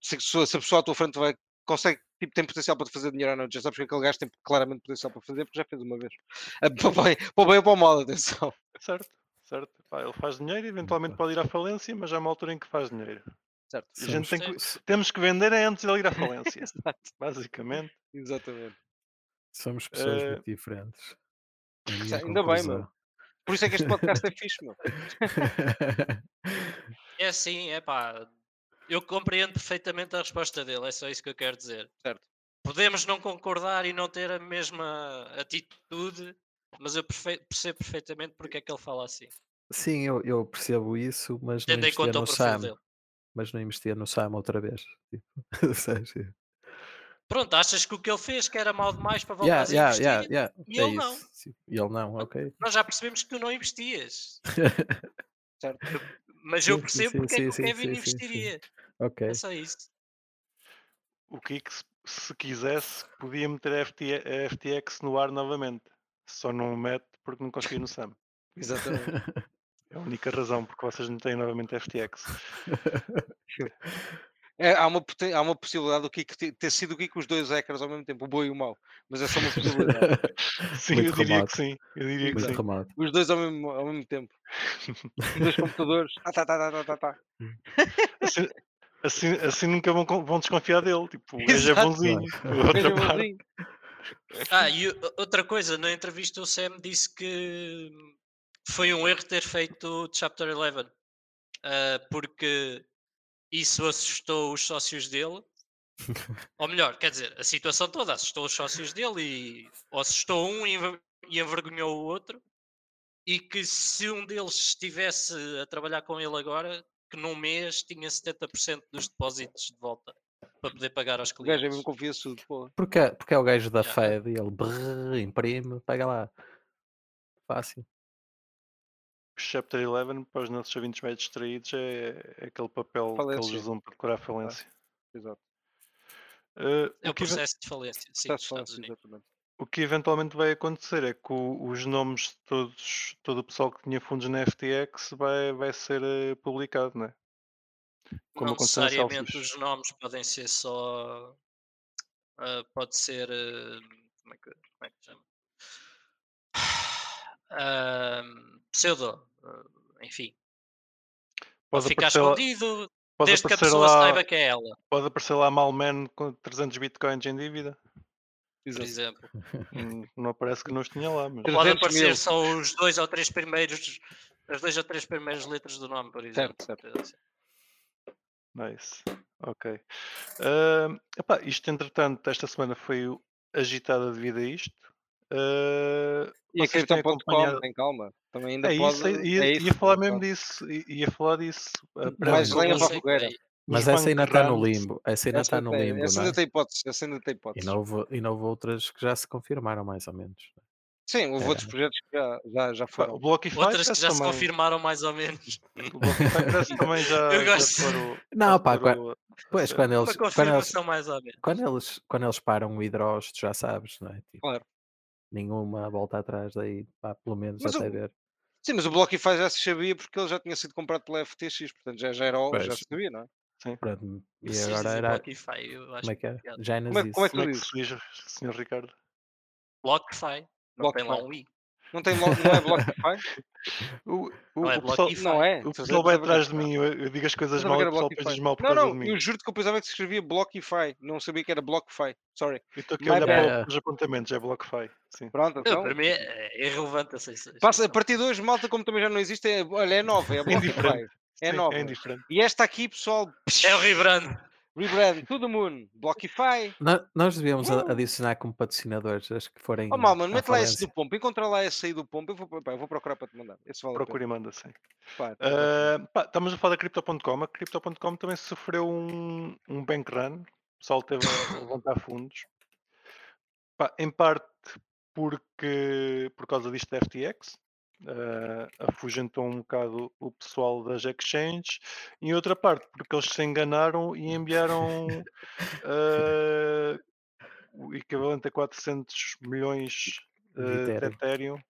Speaker 4: se, se a pessoa à tua frente vai, consegue, tipo, tem potencial para te fazer dinheiro ou não. Já sabes que aquele gajo tem claramente potencial para fazer, porque já fez uma vez. Para o bem, para o bem ou para o mal, atenção.
Speaker 1: Certo, certo. Pá, ele faz dinheiro, eventualmente pode ir à falência, mas há uma altura em que faz dinheiro.
Speaker 4: Certo.
Speaker 1: E a gente tem que, temos que vender é antes de ele ir à falência.
Speaker 4: Exato.
Speaker 1: basicamente.
Speaker 4: Exatamente.
Speaker 3: somos pessoas
Speaker 1: Eh,
Speaker 3: muito diferentes.
Speaker 4: Ainda bem,
Speaker 3: conclusão.
Speaker 4: Por isso é que este podcast é fixe, meu.
Speaker 2: É assim, é pá. Eu compreendo perfeitamente a resposta dele, é só isso que eu quero dizer.
Speaker 4: Certo.
Speaker 2: Podemos não concordar e não ter a mesma atitude, mas eu perfe- percebo perfeitamente porque é que ele fala assim.
Speaker 3: Sim, eu, eu percebo isso, mas não
Speaker 2: Tendo em
Speaker 3: investia
Speaker 2: conta o
Speaker 3: no
Speaker 2: perfil
Speaker 3: Sam.
Speaker 2: dele.
Speaker 3: Mas não investia no Sam outra vez. Tipo, sabes?
Speaker 2: Pronto, achas que o que ele fez que era mal demais para voltar
Speaker 3: yeah,
Speaker 2: a investir?
Speaker 3: yeah, yeah.
Speaker 2: e
Speaker 3: é
Speaker 2: ele não.
Speaker 3: isso. Sim. E ele não, ok.
Speaker 2: Nós já percebemos que tu não investias.
Speaker 4: Certo.
Speaker 2: Mas
Speaker 3: Sim,
Speaker 2: eu percebo
Speaker 3: sim,
Speaker 2: porque é que
Speaker 3: sim,
Speaker 2: o
Speaker 3: sim,
Speaker 2: Kevin
Speaker 3: sim, sim, sim.
Speaker 2: investiria.
Speaker 3: ok.
Speaker 2: É só isso.
Speaker 1: O Kik, se, se quisesse, podia meter a, FT, a FTX no ar novamente. Só não o mete porque não conseguiu no SAM.
Speaker 4: Exatamente.
Speaker 1: É a única razão, porque vocês não têm novamente a FTX.
Speaker 4: É, há, uma, há uma possibilidade do Kiko ter, ter sido o Kiko os dois hackers ao mesmo tempo, o bom e o mau. Mas é só uma possibilidade.
Speaker 1: sim,
Speaker 3: Muito
Speaker 1: eu diria que sim. Eu diria que
Speaker 3: Muito
Speaker 1: sim.
Speaker 3: remoto.
Speaker 4: Os dois ao mesmo, ao mesmo tempo. Os dois computadores. Ah, tá, tá, tá, tá, tá, tá.
Speaker 1: Assim, assim, assim nunca vão, vão desconfiar dele. Tipo, o gajo é bonzinho. Outra parte-
Speaker 4: bonzinho.
Speaker 2: Ah, e outra coisa, na entrevista o Sam disse que foi um erro ter feito o Chapter 11, ah, porque isso assustou os sócios dele. Ou melhor, quer dizer, a situação toda assustou os sócios dele e ou assustou um e enver- envergonhou o outro. E que se um deles estivesse a trabalhar com ele agora, que num mês tinha 70% dos depósitos de volta para poder pagar aos
Speaker 4: O gajo é
Speaker 2: clientes.
Speaker 4: mesmo confiançudo, pô.
Speaker 3: Porque, é- porque é o gajo da
Speaker 2: Já.
Speaker 3: Fed e ele brrr, imprime, pega lá. Fácil.
Speaker 1: Chapter 11, para os nossos ouvintes mais distraídos, é, é aquele papel que
Speaker 4: Falência.
Speaker 1: eles usam para declarar falência.
Speaker 4: Exato.
Speaker 1: Eh,
Speaker 2: É
Speaker 1: o,
Speaker 2: o
Speaker 1: que,
Speaker 2: processo de falência, sim, Estados Unidos.
Speaker 4: exatamente.
Speaker 1: o que eventualmente vai acontecer é que o- os nomes de todos, todo o pessoal que tinha fundos na FTX vai, vai ser eh, publicado, não é? Como
Speaker 2: não necessariamente os nomes podem ser só. ah, pode ser. ah, como, é que, como é que se chama? Ah, pseudo. Ah, enfim. Pode ficar
Speaker 1: aparecer, lá,
Speaker 2: escondido
Speaker 1: pode,
Speaker 2: desde que a
Speaker 1: aparecer
Speaker 2: pessoa
Speaker 1: lá,
Speaker 2: saiba que é ela,
Speaker 1: pode aparecer lá Malman com 300 bitcoins em dívida.
Speaker 2: por exemplo.
Speaker 1: Hum, Não aparece que não os tinha lá, mas
Speaker 2: Pode
Speaker 4: 300
Speaker 2: aparecer
Speaker 4: mil.
Speaker 2: só os dois ou três primeiros. As dois ou três primeiras letras do nome, por exemplo.
Speaker 4: certo.
Speaker 1: nice. Ok. Ah, epá, isto, entretanto, esta semana foi agitada devido a isto. Ah,
Speaker 4: E a
Speaker 1: acompanhado-
Speaker 4: tem calma. Também ainda
Speaker 1: É
Speaker 4: pode.
Speaker 1: isso, ia,
Speaker 4: é
Speaker 1: ia
Speaker 4: isso,
Speaker 1: falar
Speaker 4: pá.
Speaker 1: mesmo disso. Ia falar disso. ah,
Speaker 4: Mais
Speaker 1: prévio.
Speaker 4: lenha
Speaker 2: Não
Speaker 4: para a fogueira.
Speaker 3: Mas
Speaker 1: Os
Speaker 3: essa ainda está no limbo. Essa ainda está no limbo,
Speaker 4: essa
Speaker 3: não
Speaker 4: ainda
Speaker 3: é?
Speaker 4: tem hipótese. Essa ainda tem
Speaker 3: E
Speaker 4: hipótese.
Speaker 3: não, houve, e não houve outras que já se confirmaram, mais ou menos.
Speaker 4: Sim, houve
Speaker 3: É.
Speaker 4: outros projetos que já, já, já foram.
Speaker 1: O Blockify
Speaker 2: Outras que já se
Speaker 1: também,
Speaker 2: confirmaram mais ou menos.
Speaker 1: O Blockify parece também já,
Speaker 2: Eu
Speaker 1: já foram-
Speaker 3: Não,
Speaker 1: já
Speaker 3: pá,
Speaker 1: foram
Speaker 3: Pois, quando eles, quando, eles,
Speaker 2: ou menos.
Speaker 3: quando, eles, quando eles param o hidrógeno, já sabes, não é? Tipo,
Speaker 4: Claro.
Speaker 3: Nenhuma volta atrás daí, pá, pelo menos
Speaker 4: Mas
Speaker 3: até
Speaker 4: o-
Speaker 3: ver.
Speaker 4: Sim, mas o Blockify já se sabia porque ele já tinha sido comprado pela FTX, portanto já, já era o- já se sabia, não é?
Speaker 3: Pronto, e
Speaker 2: Vocês
Speaker 3: agora era.
Speaker 2: Blockify, eu acho
Speaker 3: Como é que é? Genesis.
Speaker 4: Como é- como é que
Speaker 1: Como é se diz, Sr. Ricardo?
Speaker 2: Blockify. Não tem lá um i.
Speaker 4: Não, tem, não é Blockify?
Speaker 1: O, o,
Speaker 2: Não é
Speaker 1: o pessoal,
Speaker 4: não é?
Speaker 1: o pessoal vai atrás de mim, eu, eu digo as coisas mal e o pessoal diz mal por
Speaker 4: Não,
Speaker 1: causa
Speaker 4: não,
Speaker 1: de mim.
Speaker 4: eu juro que eu pensava que se escrevia Blockify, não sabia que era Blockify. Sorry.
Speaker 1: Eu estou aqui a olhar para os apontamentos, é Blockify. Sim.
Speaker 4: Pronto,
Speaker 2: Eu,
Speaker 4: então.
Speaker 2: para mim é, é irrelevante essa
Speaker 4: Passa, a partir de hoje, malta, como também já não existe, é, olha, é nova, é Blockify. É
Speaker 1: Sim,
Speaker 4: nova.
Speaker 1: É indiferente.
Speaker 4: E esta aqui, pessoal,
Speaker 2: É o rebrand.
Speaker 4: Rebrand, to the moon, Blockify.
Speaker 3: No- Nós devíamos
Speaker 4: Uh!
Speaker 3: adicionar como patrocinadores as que forem.
Speaker 4: Oh, mal, mano, mete lá esse do Pompo, encontra lá esse aí do Pompo, eu vou, pá, eu vou procurar para te mandar. Esse vale
Speaker 1: Procura e manda, sim.
Speaker 4: Pá,
Speaker 1: Ah, pá, estamos a falar da Crypto.com. A Crypto.com também sofreu um, um bank run. O pessoal teve a levantar fundos. Pá, em parte porque por causa disto da FTX. Ah, afugentou um bocado o pessoal das exchanges. E em outra parte porque eles se enganaram e enviaram ah, o equivalente a 400 milhões
Speaker 3: De
Speaker 1: ah, de
Speaker 3: Ethereum.
Speaker 1: Ethereum.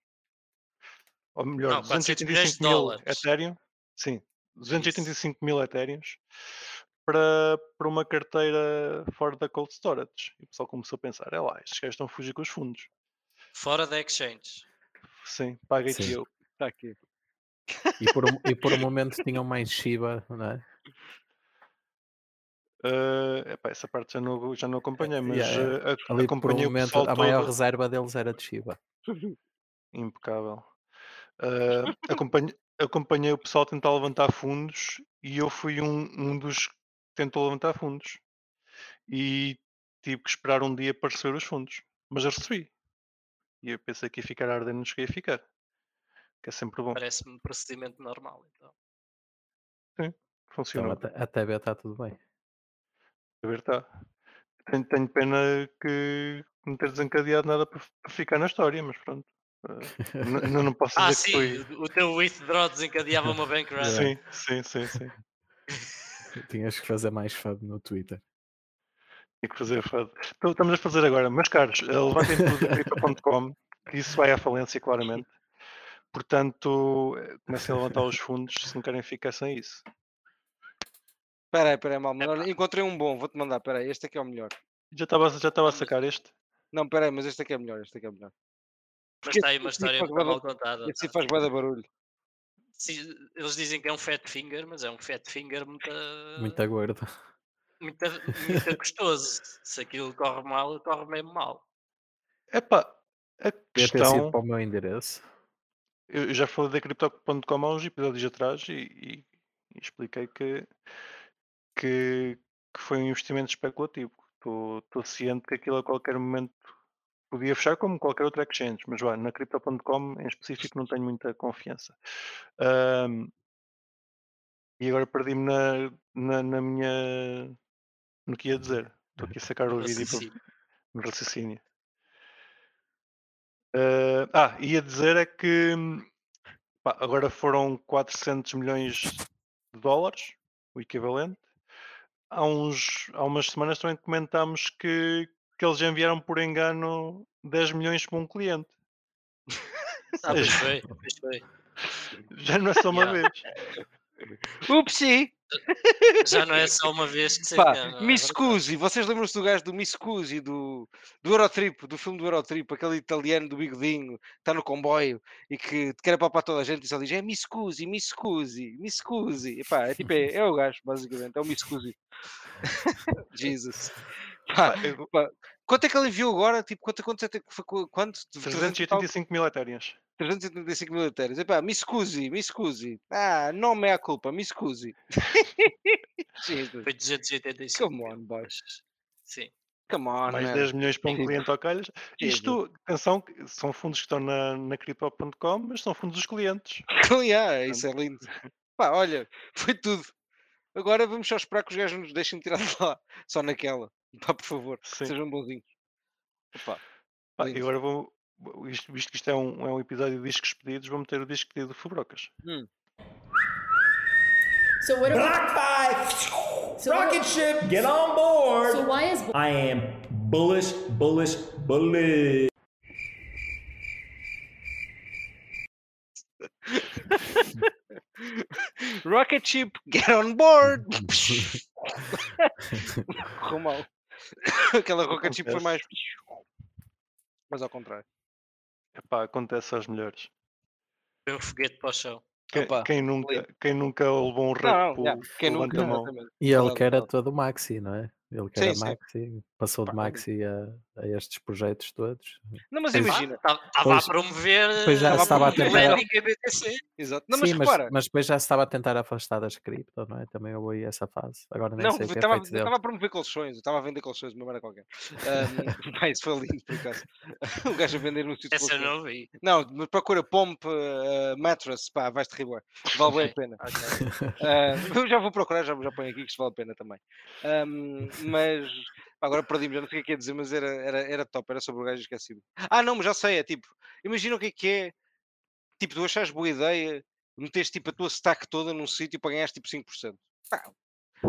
Speaker 1: Ou melhor,
Speaker 2: Não, 400 milhões de
Speaker 1: 285 mil
Speaker 2: dólares.
Speaker 1: Ethereum. Sim, 285 mil Ethereums para, para uma carteira fora da cold storage. E o pessoal começou a pensar: é lá, estes gajos estão a fugir com os fundos.
Speaker 2: Fora da exchange.
Speaker 1: Sim, paga
Speaker 3: Sim.
Speaker 1: eu.
Speaker 4: Está aqui.
Speaker 3: E por, um, e por um momento tinham mais Shiba, não é?
Speaker 1: Epá, essa parte já não, já não acompanhei, mas
Speaker 3: Yeah,
Speaker 1: uh, a-
Speaker 3: Ali por um
Speaker 1: acompanhei o
Speaker 3: momento
Speaker 1: pessoal
Speaker 3: a maior
Speaker 1: todo.
Speaker 3: reserva deles era de Shiba.
Speaker 1: Impecável. Uh, acompanhei, acompanhei o pessoal tentar levantar fundos e eu fui um, um dos que tentou levantar fundos. E tive que esperar um dia para receber os fundos. Mas eu recebi. E eu pensei que ia ficar a arder, não cheguei a ficar. Que é sempre bom.
Speaker 2: Parece-me um procedimento normal. Então.
Speaker 3: Então
Speaker 1: Funcionou.
Speaker 3: até, até ver está tudo bem.
Speaker 1: A ver, tá. Tenho, tenho pena que não ter desencadeado nada para para ficar na história, mas pronto. N- não, não posso
Speaker 2: Ah,
Speaker 1: dizer
Speaker 2: sim,
Speaker 1: que foi.
Speaker 2: o teu withdraw desencadeava uma bank run.
Speaker 1: Sim, sim, sim, sim.
Speaker 3: Tinhas que fazer mais fã no Twitter.
Speaker 1: Tinha que fazer FUD. Então, estamos a fazer agora. Meus caros, eh, levantem tudo cripto.com, que isso vai à falência, claramente. Portanto, eh, comecem a levantar os fundos se não querem ficar sem isso.
Speaker 4: Espera aí, espera aí, mal. mas olha, encontrei um bom, vou-te mandar. Espera aí, este aqui é o melhor.
Speaker 1: Já estava já estava a sacar este?
Speaker 4: Não, espera aí, mas este aqui é melhor, este aqui é melhor.
Speaker 2: Mas
Speaker 4: Porque
Speaker 2: está aí uma história mal
Speaker 4: da-
Speaker 2: contada.
Speaker 4: Esse
Speaker 2: tá?
Speaker 4: faz bué da barulho.
Speaker 2: Sim, Eles dizem que é um fat finger, mas é um fat finger muito,
Speaker 3: Muito gordo.
Speaker 2: Muito, muito custoso. Se aquilo corre mal, corre mesmo mal.
Speaker 1: Epá, a
Speaker 3: Devia ter sido
Speaker 1: questão.
Speaker 3: para o meu endereço.
Speaker 1: eu já falei da Crypto.com há uns episódios atrás e, e- expliquei que, que, que foi um investimento especulativo. Estou ciente que aquilo a qualquer momento podia fechar como qualquer outro exchange, mas vá, na Crypto.com em específico não tenho muita confiança. Ahm, e agora perdi-me na, na, na minha. No que ia dizer. Estou aqui a sacar o vídeo no raciocínio. Eh, ah, ia dizer é que pá, agora foram 400 milhões de dólares, o equivalente. Há, uns, há umas semanas também comentámos que, que eles enviaram por engano 10 milhões para um cliente.
Speaker 2: Ah, pois foi, pois foi.
Speaker 1: Já não é só uma
Speaker 2: Yeah.
Speaker 1: vez.
Speaker 4: Upsi!
Speaker 2: Já não é só uma vez que se
Speaker 4: Pá,
Speaker 2: é verdade.
Speaker 4: Cusi, vocês lembram-se do gajo do Miss Cusi, do, do Eurotrip, do filme do Eurotrip, aquele italiano do bigodinho, que está no comboio e que quer papar toda a gente e só diz é Miss Cusi, Miss Cusi, Miss Cusi. E pá, é, tipo, é, é o gajo, basicamente, é o Miss Cusi. Jesus. Pá,
Speaker 1: pá,
Speaker 4: quanto é que ele enviou agora? Tipo, quanto, quanto, é que foi, quanto? 300 tal?
Speaker 1: 385 mil etéreas.
Speaker 4: 335 mil etéreos. Epá, me scusi, me scusi. Ah, não me é culpa, me scusi.
Speaker 2: Foi 285.
Speaker 4: Come on, boys.
Speaker 2: Sim.
Speaker 4: Come on,
Speaker 1: mais
Speaker 4: man.
Speaker 1: 10 milhões para um cliente ao calhas. Isto, atenção, são fundos que estão na, na Crypto.com, mas são fundos dos clientes.
Speaker 4: yeah, isso é lindo. Pá, olha, foi tudo. Agora vamos só esperar que os gajos nos deixem tirar de lá. Só naquela. Pá, por favor,
Speaker 1: Sim.
Speaker 4: sejam bonzinhos. Opa,
Speaker 1: Pá, e agora vou, visto, visto que isto é um, é um episódio de discos pedidos, vou meter o disco pedido do Fubrocas.
Speaker 8: So what
Speaker 9: Block five!
Speaker 8: So what-
Speaker 9: Rocket ship, get on board!
Speaker 8: so why is
Speaker 9: I am bullish, bullish, bullish.
Speaker 4: Rocket Ship, get on board! Correu mal. Aquela Rocket Ship foi mais. Mas ao contrário.
Speaker 1: Epá, acontece aos melhores.
Speaker 2: Foi um foguete para o chão.
Speaker 1: Quem,
Speaker 4: Opa,
Speaker 1: quem nunca, quem nunca levou um rap
Speaker 4: yeah, quem nunca.
Speaker 1: mão.
Speaker 3: E ele
Speaker 4: Verdade,
Speaker 3: que era todo Maxi, não é? Ele que
Speaker 4: Sim,
Speaker 3: era
Speaker 4: sim.
Speaker 3: Maxi, passou de Maxi a, a estes projetos todos.
Speaker 4: Não, mas
Speaker 3: Pois.
Speaker 4: imagina.
Speaker 2: Estava a promover.
Speaker 3: pois já estava a tentar-
Speaker 2: BTC.
Speaker 4: Exato. Não, mas
Speaker 3: Sim, mas,
Speaker 4: repara.
Speaker 3: mas depois já se estava a tentar afastar das cripto, não é? Também houve aí essa fase. Agora nem
Speaker 4: Não,
Speaker 3: sei o que é
Speaker 4: estava,
Speaker 3: feito
Speaker 4: eu
Speaker 3: dele.
Speaker 4: estava a promover colchões, eu estava a vender colchões de uma maneira qualquer. Um, pá, isso foi lindo, por acaso. O gajo a vender no sítio de
Speaker 2: Essa eu não vi.
Speaker 4: Não, mas procura Pomp uh, Mattress, pá, vais-te rir, bué. vale bem a pena.
Speaker 2: Ok.
Speaker 4: Ah, eu já vou procurar, já, já ponho aqui que isto vale a pena também. Ahm, mas agora perdi-me, já não sei o que é dizer, mas era, era, era top, era sobre o gajo esquecido. Ah, não, mas já sei, é tipo, imagina o que é que é, tipo, tu achas boa ideia meteres tipo a tua stack toda num sítio para ganhares tipo 5%. Pá,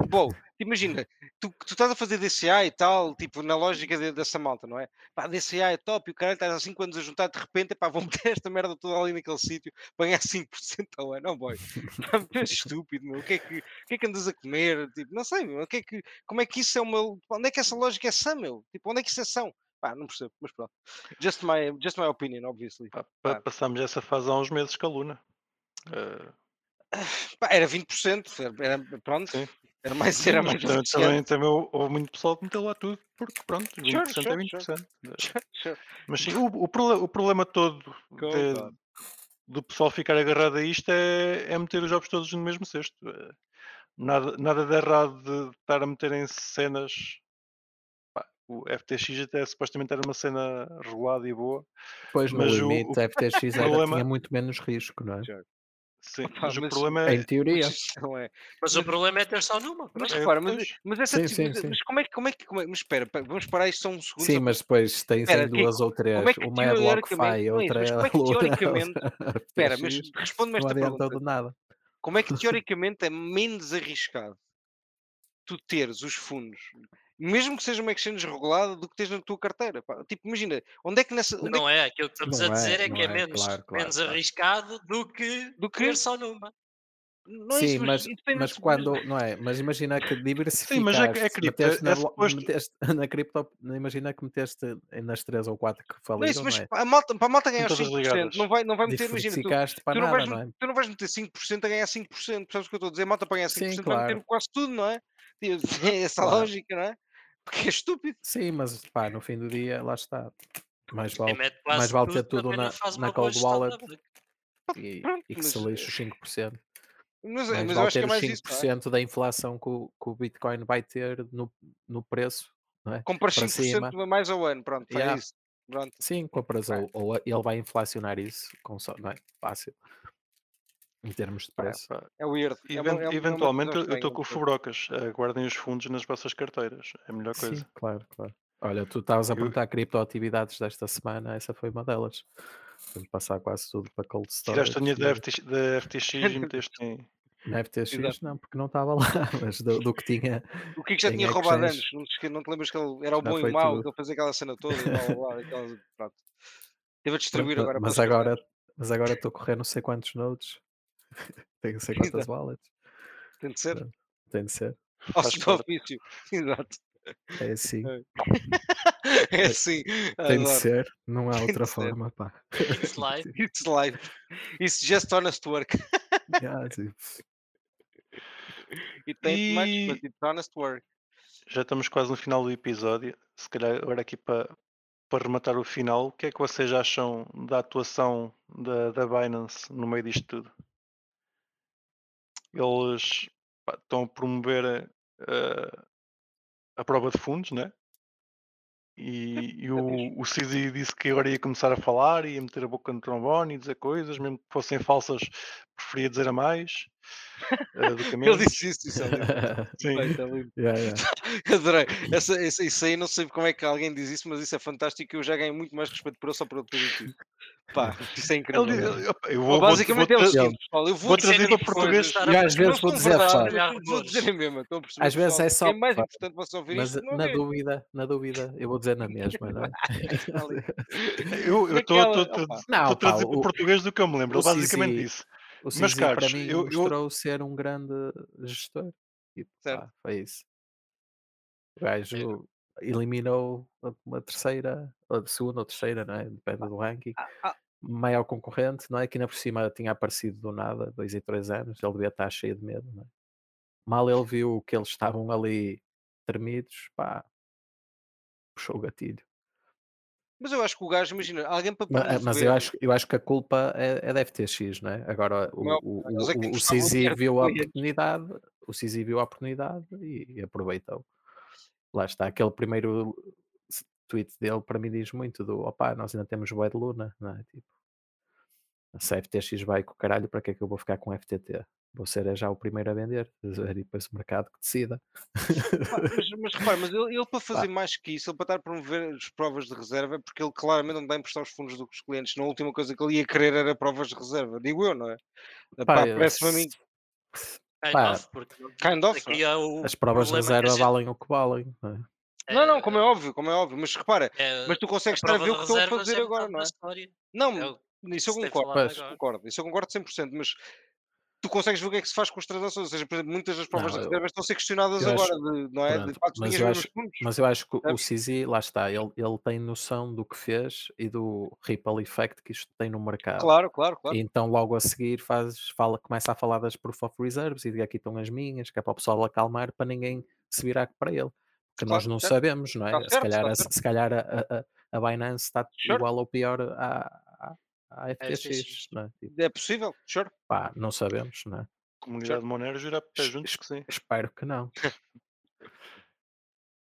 Speaker 4: Bom, imagina, tu, tu estás a fazer DCA e tal, tipo, na lógica de- dessa malta, não é? Pá, DCA é top e o caralho estás há 5 anos a juntar, de repente, pá, vou meter esta merda toda ali naquele sítio para ganhar 5% ao ano, não boy. Pá, tu és estúpido, meu. O que, é que, o que é que andas a comer? Tipo, não sei, meu. O que é que, como é que isso é uma. Onde é que essa lógica é sã, meu? Tipo, onde é que isso é são? Pá, não percebo, mas pronto. Just my, just my opinion, obviously.
Speaker 1: Pá,
Speaker 4: Pá.
Speaker 1: passámos essa fase há uns meses com a Luna. Eh,
Speaker 4: Pá, era 20%, era, era- pronto.
Speaker 1: Sim.
Speaker 4: Era mais, era mais
Speaker 1: também, também, também hou- houve muito pessoal que meteu lá tudo, porque pronto, 20%
Speaker 4: Sure,
Speaker 1: é
Speaker 4: sure,
Speaker 1: 20%. Eh,
Speaker 4: Sure.
Speaker 1: Mas sim, o, o, prole- o problema todo de- do pessoal ficar agarrado a isto é, é meter os jogos todos no mesmo cesto. Eh, Nada, nada de errado de estar a meter em cenas. pá, o FTX até supostamente era uma cena regulada e boa.
Speaker 3: Depois, no
Speaker 1: Mas o-
Speaker 3: limite,
Speaker 1: o
Speaker 3: a FTX era,
Speaker 1: problema-
Speaker 3: tinha muito menos risco, não é?
Speaker 1: Sim,
Speaker 4: Pá,
Speaker 1: mas o
Speaker 4: mas-
Speaker 1: problema é.
Speaker 3: Em teoria.
Speaker 4: Mas não é.
Speaker 2: Mas o problema é ter só numa.
Speaker 4: Mas
Speaker 1: É,
Speaker 4: repara, mas, mas essa
Speaker 3: Sim,
Speaker 4: tipo-
Speaker 3: sim,
Speaker 4: mas,
Speaker 3: sim.
Speaker 4: mas como é que como é que como é- mas espera, vamos parar isto só um segundo.
Speaker 3: Sim,
Speaker 4: só
Speaker 3: mas depois tens
Speaker 4: Espera,
Speaker 3: em
Speaker 4: que-
Speaker 3: duas ou três.
Speaker 4: como é que
Speaker 3: Uma é
Speaker 4: não é
Speaker 3: outra
Speaker 4: mas
Speaker 3: é
Speaker 4: como é que teoricamente-
Speaker 3: outra
Speaker 4: Espera, mas responde-me esta pergunta.
Speaker 3: nada.
Speaker 4: Como é que teoricamente é menos arriscado tu teres os fundos, mesmo que seja uma exchange regulada, do que tens na tua carteira? pá? Tipo, imagina, onde é que nessa. É
Speaker 2: Não é, aquilo que estamos
Speaker 3: Não
Speaker 2: a dizer
Speaker 3: é,
Speaker 2: é, que é,
Speaker 3: é,
Speaker 2: menos,
Speaker 3: claro, claro,
Speaker 2: menos
Speaker 3: claro.
Speaker 2: arriscado do que,
Speaker 4: Do que-
Speaker 2: ter só numa.
Speaker 4: não é
Speaker 3: Sim, mas, mas quando, não é? Mas imagina que diversificaste,
Speaker 1: mas é que- é cripto,
Speaker 3: meteste na,
Speaker 1: é suposto-
Speaker 3: meteste na cripto, imagina que meteste nas três ou quatro que
Speaker 4: Não é isso, mas
Speaker 3: não é?
Speaker 4: a malta, para a malta ganhar os
Speaker 1: todas
Speaker 4: 5%,
Speaker 1: ligadas.
Speaker 4: não vai, não vai meter, imagina, tu,
Speaker 3: para
Speaker 4: tu, não
Speaker 3: nada,
Speaker 4: vais,
Speaker 3: não é?
Speaker 4: tu não vais meter 5% a ganhar 5%, percebes o que eu estou a dizer? A malta para ganhar 5%
Speaker 3: Sim,
Speaker 4: vai meter
Speaker 3: claro.
Speaker 4: quase tudo, não é? É essa
Speaker 3: Claro.
Speaker 4: lógica, não é? Porque é estúpido.
Speaker 3: Sim, mas pá, no fim do dia, lá está. Mais vale, mais vale ter
Speaker 2: tudo
Speaker 3: na, na cold wallet. e,
Speaker 4: pronto,
Speaker 3: e que se
Speaker 4: mas,
Speaker 3: lixe os 5%.
Speaker 4: Mas,
Speaker 3: Mais
Speaker 4: mas eu
Speaker 3: vale
Speaker 4: que
Speaker 3: ter
Speaker 4: é
Speaker 3: os
Speaker 4: mais isso, não é?
Speaker 3: 5% da inflação que o, que o Bitcoin vai ter no, no preço, não é?
Speaker 4: Compras
Speaker 3: Para
Speaker 4: 5%
Speaker 3: cima.
Speaker 4: mais ao ano, pronto, é
Speaker 3: Yeah.
Speaker 4: isso. Pronto.
Speaker 3: Sim, compras ou, ou ele vai inflacionar isso, com só, não é? Fácil. Em termos de preço.
Speaker 4: É weird. É uma,
Speaker 1: even-
Speaker 4: é é
Speaker 1: eventualmente eu estou com o. Fubrocas. Guardem os fundos nas vossas carteiras. É a melhor coisa.
Speaker 3: Sim, claro, claro. Olha, tu estavas a
Speaker 1: Eu-
Speaker 3: perguntar criptoatividades desta semana, essa foi uma delas. Vamos passar quase tudo para cold storage.
Speaker 1: Tiraste a dinheiro da, FTX, da FTX e meteste em.
Speaker 3: Na FTX
Speaker 4: Exato.
Speaker 3: não, porque não estava lá, mas do, do que tinha.
Speaker 4: O Kiko já tinha roubado anos, não te, lembras que ele era o bom e o mau, que ele fazia aquela cena toda e blá, blá, blá, aquelas- pronto. Teve a distribuir agora
Speaker 3: mas agora mas agora estou a correr não sei quantos nodes. Tenho não sei quantas wallets.
Speaker 4: Tem de ser.
Speaker 3: Tem de ser.
Speaker 1: Parte.
Speaker 4: ofício. Exato.
Speaker 3: É assim.
Speaker 4: É assim.
Speaker 3: Tem de ser. Não há
Speaker 4: Tem
Speaker 3: outra
Speaker 4: ser.
Speaker 3: forma, pá.
Speaker 2: It's life.
Speaker 4: It's life. It's just honest work.
Speaker 3: Yeah,
Speaker 4: It ain't much,
Speaker 1: E-
Speaker 4: but it's honest work.
Speaker 1: Já estamos quase no final do episódio. Se calhar agora aqui para, para rematar o final, o que é que vocês acham da atuação da, da Binance no meio disto tudo? Eles pá, estão a promover eh, a prova de fundos, né? E, e o, o CZ disse que agora ia começar a falar, ia meter a boca no trombone e dizer coisas, mesmo que fossem falsas, preferia dizer a mais a
Speaker 4: Ele disse isso, isso é lindo.
Speaker 1: Sim.
Speaker 4: É lindo.
Speaker 3: yeah, yeah.
Speaker 4: Adorei. Essa, essa, isso aí, não sei como é que alguém diz isso, mas isso é fantástico. Eu já ganho muito mais respeito por ele só por ele ter dito isso. Pá, isso é incrível.
Speaker 1: Ele, eu
Speaker 4: Ou
Speaker 1: vou,
Speaker 4: basicamente
Speaker 1: vou,
Speaker 4: é o seguinte, pessoal. Eu vou,
Speaker 1: vou
Speaker 4: dizer
Speaker 1: trazer para português.
Speaker 3: E às vezes vou dizer,
Speaker 4: verdade, vou- dizer mesmo. Estão a perceber,
Speaker 3: Às vezes é só
Speaker 4: É mais importante você ouvir
Speaker 3: Mas
Speaker 4: isto. Não
Speaker 3: na
Speaker 4: é?
Speaker 3: dúvida, na dúvida, eu vou dizer na mesma, não é?
Speaker 1: Eu estou a tra-
Speaker 4: opa.
Speaker 1: estou
Speaker 3: Não,
Speaker 1: a
Speaker 3: pá,
Speaker 1: trazer para português do que eu me lembro. Ele basicamente disse.
Speaker 3: O
Speaker 1: Mas,
Speaker 3: CZ
Speaker 1: caros,
Speaker 3: para mim
Speaker 1: eu- eu-
Speaker 3: mostrou ser um grande gestor. E,
Speaker 4: Certo.
Speaker 3: pá, foi isso. O gajo eliminou a- uma terceira, ou segunda ou terceira, não é? Depende do ranking.
Speaker 4: ah.
Speaker 3: Maior concorrente, não é? Que ainda por cima tinha aparecido do nada, dois e três anos, ele devia estar cheio de medo, não é? Mal ele viu que eles estavam ali tremidos, pá, puxou o gatilho.
Speaker 4: Mas eu acho que o gajo, imagina, alguém para
Speaker 3: Ma- Mas,
Speaker 4: promover-
Speaker 3: eu, acho, eu acho que a culpa é, é da FTX, não é? Agora o,
Speaker 4: Não,
Speaker 3: o, o, o viu a oportunidade, o CZ viu a oportunidade e, e aproveitou. Lá está, aquele primeiro tweet dele para mim diz muito do opá, nós ainda temos bué de Luna, não é? Tipo, se a FTX vai com o caralho, para que é que eu vou ficar com FTT? Vou ser é já o primeiro a vender, e depois o mercado que decida.
Speaker 4: Pá, mas, mas repara, mas ele, ele para fazer mais que isso, ele para estar a promover as provas de reserva, é porque ele claramente não dá a emprestar os fundos dos clientes. Na última coisa que ele ia querer era provas de reserva, digo eu, não é? Pá,
Speaker 3: eu-
Speaker 4: Parece-me a mim.
Speaker 2: Kind
Speaker 3: Pá,
Speaker 2: of, porque
Speaker 4: kind of,
Speaker 2: é o
Speaker 3: As provas de
Speaker 2: a
Speaker 3: reserva
Speaker 2: gente-
Speaker 3: valem o que valem. não é?
Speaker 4: Não, não, como é óbvio, como é óbvio, mas repara,
Speaker 2: é-
Speaker 4: mas tu consegues estar a ver o que estão a fazer
Speaker 2: é
Speaker 4: agora, não é?
Speaker 2: história.
Speaker 4: Não,
Speaker 2: É o
Speaker 4: isso eu concordo, isso concordo, isso eu concordo 100%, mas tu consegues ver o que é que se faz com as transações, ou seja, por exemplo, muitas das provas
Speaker 3: Não,
Speaker 4: de reservas estão a ser questionadas
Speaker 3: acho-
Speaker 4: agora, de, não é?
Speaker 3: Pronto,
Speaker 4: de facto,
Speaker 3: mas
Speaker 4: ninguém
Speaker 3: eu acho-. Mas eu acho que o
Speaker 4: Sabes?
Speaker 3: CZ, lá está, ele, ele tem noção do que fez e do ripple effect que isto tem no mercado.
Speaker 4: Claro, claro, claro.
Speaker 3: E então logo a seguir faz, fala, começa a falar das proof of reserves e de aqui estão as minhas, que é para o pessoal acalmar para ninguém se virar para ele. Porque nós
Speaker 4: Claro,
Speaker 3: não
Speaker 4: certo.
Speaker 3: sabemos, não é?
Speaker 4: Está
Speaker 3: se,
Speaker 4: certo,
Speaker 3: calhar, a-
Speaker 4: certo.
Speaker 3: se calhar a, a, a Binance está
Speaker 4: Sure.
Speaker 3: igual ou pior à, à, à FTX,
Speaker 2: FTX.
Speaker 3: não é? Tipo,
Speaker 4: É possível, sure.
Speaker 3: pá, não sabemos, não é?
Speaker 1: Comunidade Monero jura pé juntos que sim.
Speaker 3: Espero que não.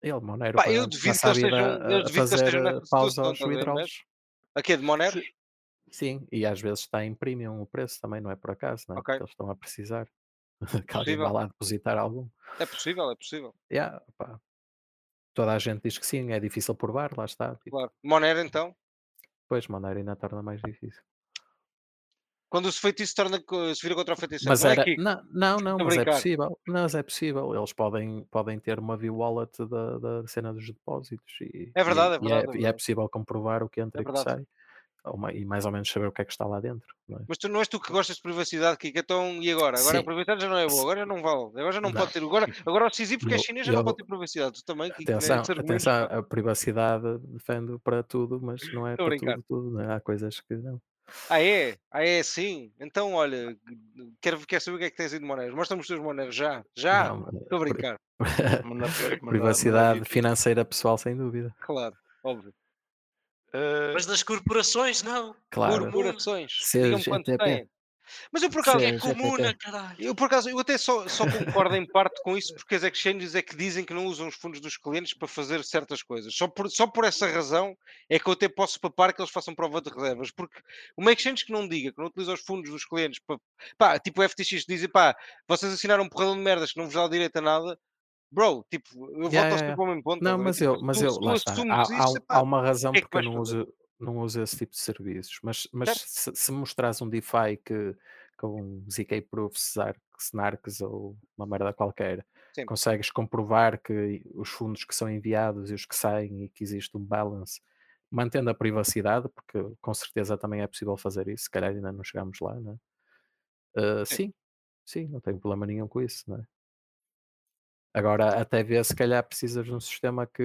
Speaker 3: Ele, Monero,
Speaker 4: Pá, eu
Speaker 3: a
Speaker 4: que eles estejam-
Speaker 3: fazer pausa aos withdrawals.
Speaker 4: Aqui é de Monero?
Speaker 1: Sim.
Speaker 3: Sim, e às vezes está em premium o preço também, não é por acaso, não é?
Speaker 4: Ok.
Speaker 3: Porque eles estão a precisar que alguém vá lá depositar algum.
Speaker 4: É possível, é possível.
Speaker 3: Yeah. Toda a gente diz que sim, é difícil provar, lá está. Tipo,
Speaker 4: Claro. Monero, então,
Speaker 3: Depois Monero ainda torna mais difícil.
Speaker 4: quando se feitiço torna, se vira contra o feiticeiro,
Speaker 3: Mas
Speaker 4: não
Speaker 3: era.
Speaker 4: é?
Speaker 3: Não, não, não mas é
Speaker 4: brincar.
Speaker 3: possível. Não, mas é possível. Eles podem, podem ter uma view wallet da, da cena dos depósitos. E,
Speaker 4: É verdade,
Speaker 3: e-
Speaker 4: é verdade, é
Speaker 3: E é, e é
Speaker 4: verdade.
Speaker 3: possível comprovar o que entra
Speaker 4: É
Speaker 3: e o que sai. E mais ou menos saber o que é que está lá dentro. não é?
Speaker 4: Mas tu não és tu que gostas de privacidade, Kiko, então e agora? Agora a
Speaker 3: Sim.
Speaker 4: privacidade já não é boa, agora já não vale, agora já não,
Speaker 3: Não.
Speaker 4: pode ter. Agora, agora o decisivo porque é
Speaker 3: Eu-
Speaker 4: chinês já não
Speaker 3: eu-
Speaker 4: pode ter privacidade. Tu também, Kiko, né?
Speaker 3: Atenção, atenção,
Speaker 4: pá.
Speaker 3: a privacidade defendo para tudo, mas não é
Speaker 4: a
Speaker 3: para
Speaker 4: brincar.
Speaker 3: tudo, tudo. não é? Há coisas que não.
Speaker 4: Ah, é? Ah, é assim? Então, olha, quero, quero saber o que é que tens aí de Monero. Mostra-me os teus Moneros já, já.
Speaker 3: Não,
Speaker 4: Estou a brincar,
Speaker 3: privacidade financeira pessoal, sem dúvida.
Speaker 4: claro, óbvio.
Speaker 1: Eh,
Speaker 2: Mas das corporações, não.
Speaker 3: Claro.
Speaker 4: Corporações, quantos têm. Mas eu por acaso,
Speaker 2: é comuna, caralho.
Speaker 4: eu por acaso, eu até só, só concordo em parte com isso, porque as exchanges é que dizem que não usam os fundos dos clientes para fazer certas coisas. Só por, só por essa razão é que eu até posso papar que eles façam prova de reservas, porque uma exchange que não diga, que não utiliza os fundos dos clientes para, pá, tipo o FTX dizem, pá, vocês assinaram um porradão de merdas que não vos dá direito a nada, bro, tipo, eu volto
Speaker 3: Yeah,
Speaker 4: sempre
Speaker 3: yeah,
Speaker 4: ao mesmo ponto.
Speaker 3: Não, mas
Speaker 4: Tipo,
Speaker 3: eu, mas eu, lá está. Há, uma razão
Speaker 4: é que
Speaker 3: porque eu não uso, não uso esse tipo de serviços. Mas, mas se, se mostrares um DeFi que com ZK Proofs, Snarks ou uma merda qualquer,
Speaker 4: Sim.
Speaker 3: consegues comprovar que os fundos que são enviados e os que saem e que existe um balance, mantendo a privacidade, porque com certeza também é possível fazer isso, se calhar ainda não chegamos lá, né? Uh,
Speaker 4: Sim.
Speaker 3: sim, sim, não tenho problema nenhum com isso, né? Agora, até ver se calhar precisas de um sistema que,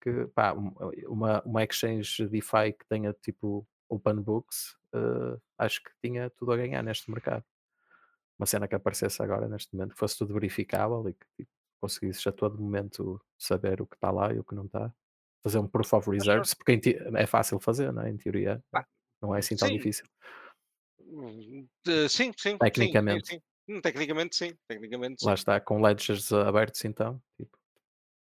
Speaker 3: que pá, um- uma, uma exchange DeFi que tenha tipo open books, eh, acho que tinha tudo a ganhar neste mercado. Uma cena que aparecesse agora neste momento, que fosse tudo verificável e que tipo, conseguisses a todo momento saber o que está lá e o que não está. Fazer um proof of reserves, porque é fácil fazer, não é? Em teoria, não é assim tão
Speaker 4: sim.
Speaker 3: difícil.
Speaker 4: Hum, eh, Sim, sim, sim, sim,
Speaker 3: Tecnicamente.
Speaker 4: sim. Hum, Tecnicamente sim, tecnicamente
Speaker 3: Lá
Speaker 4: sim.
Speaker 3: está, com ledgers abertos então, tipo,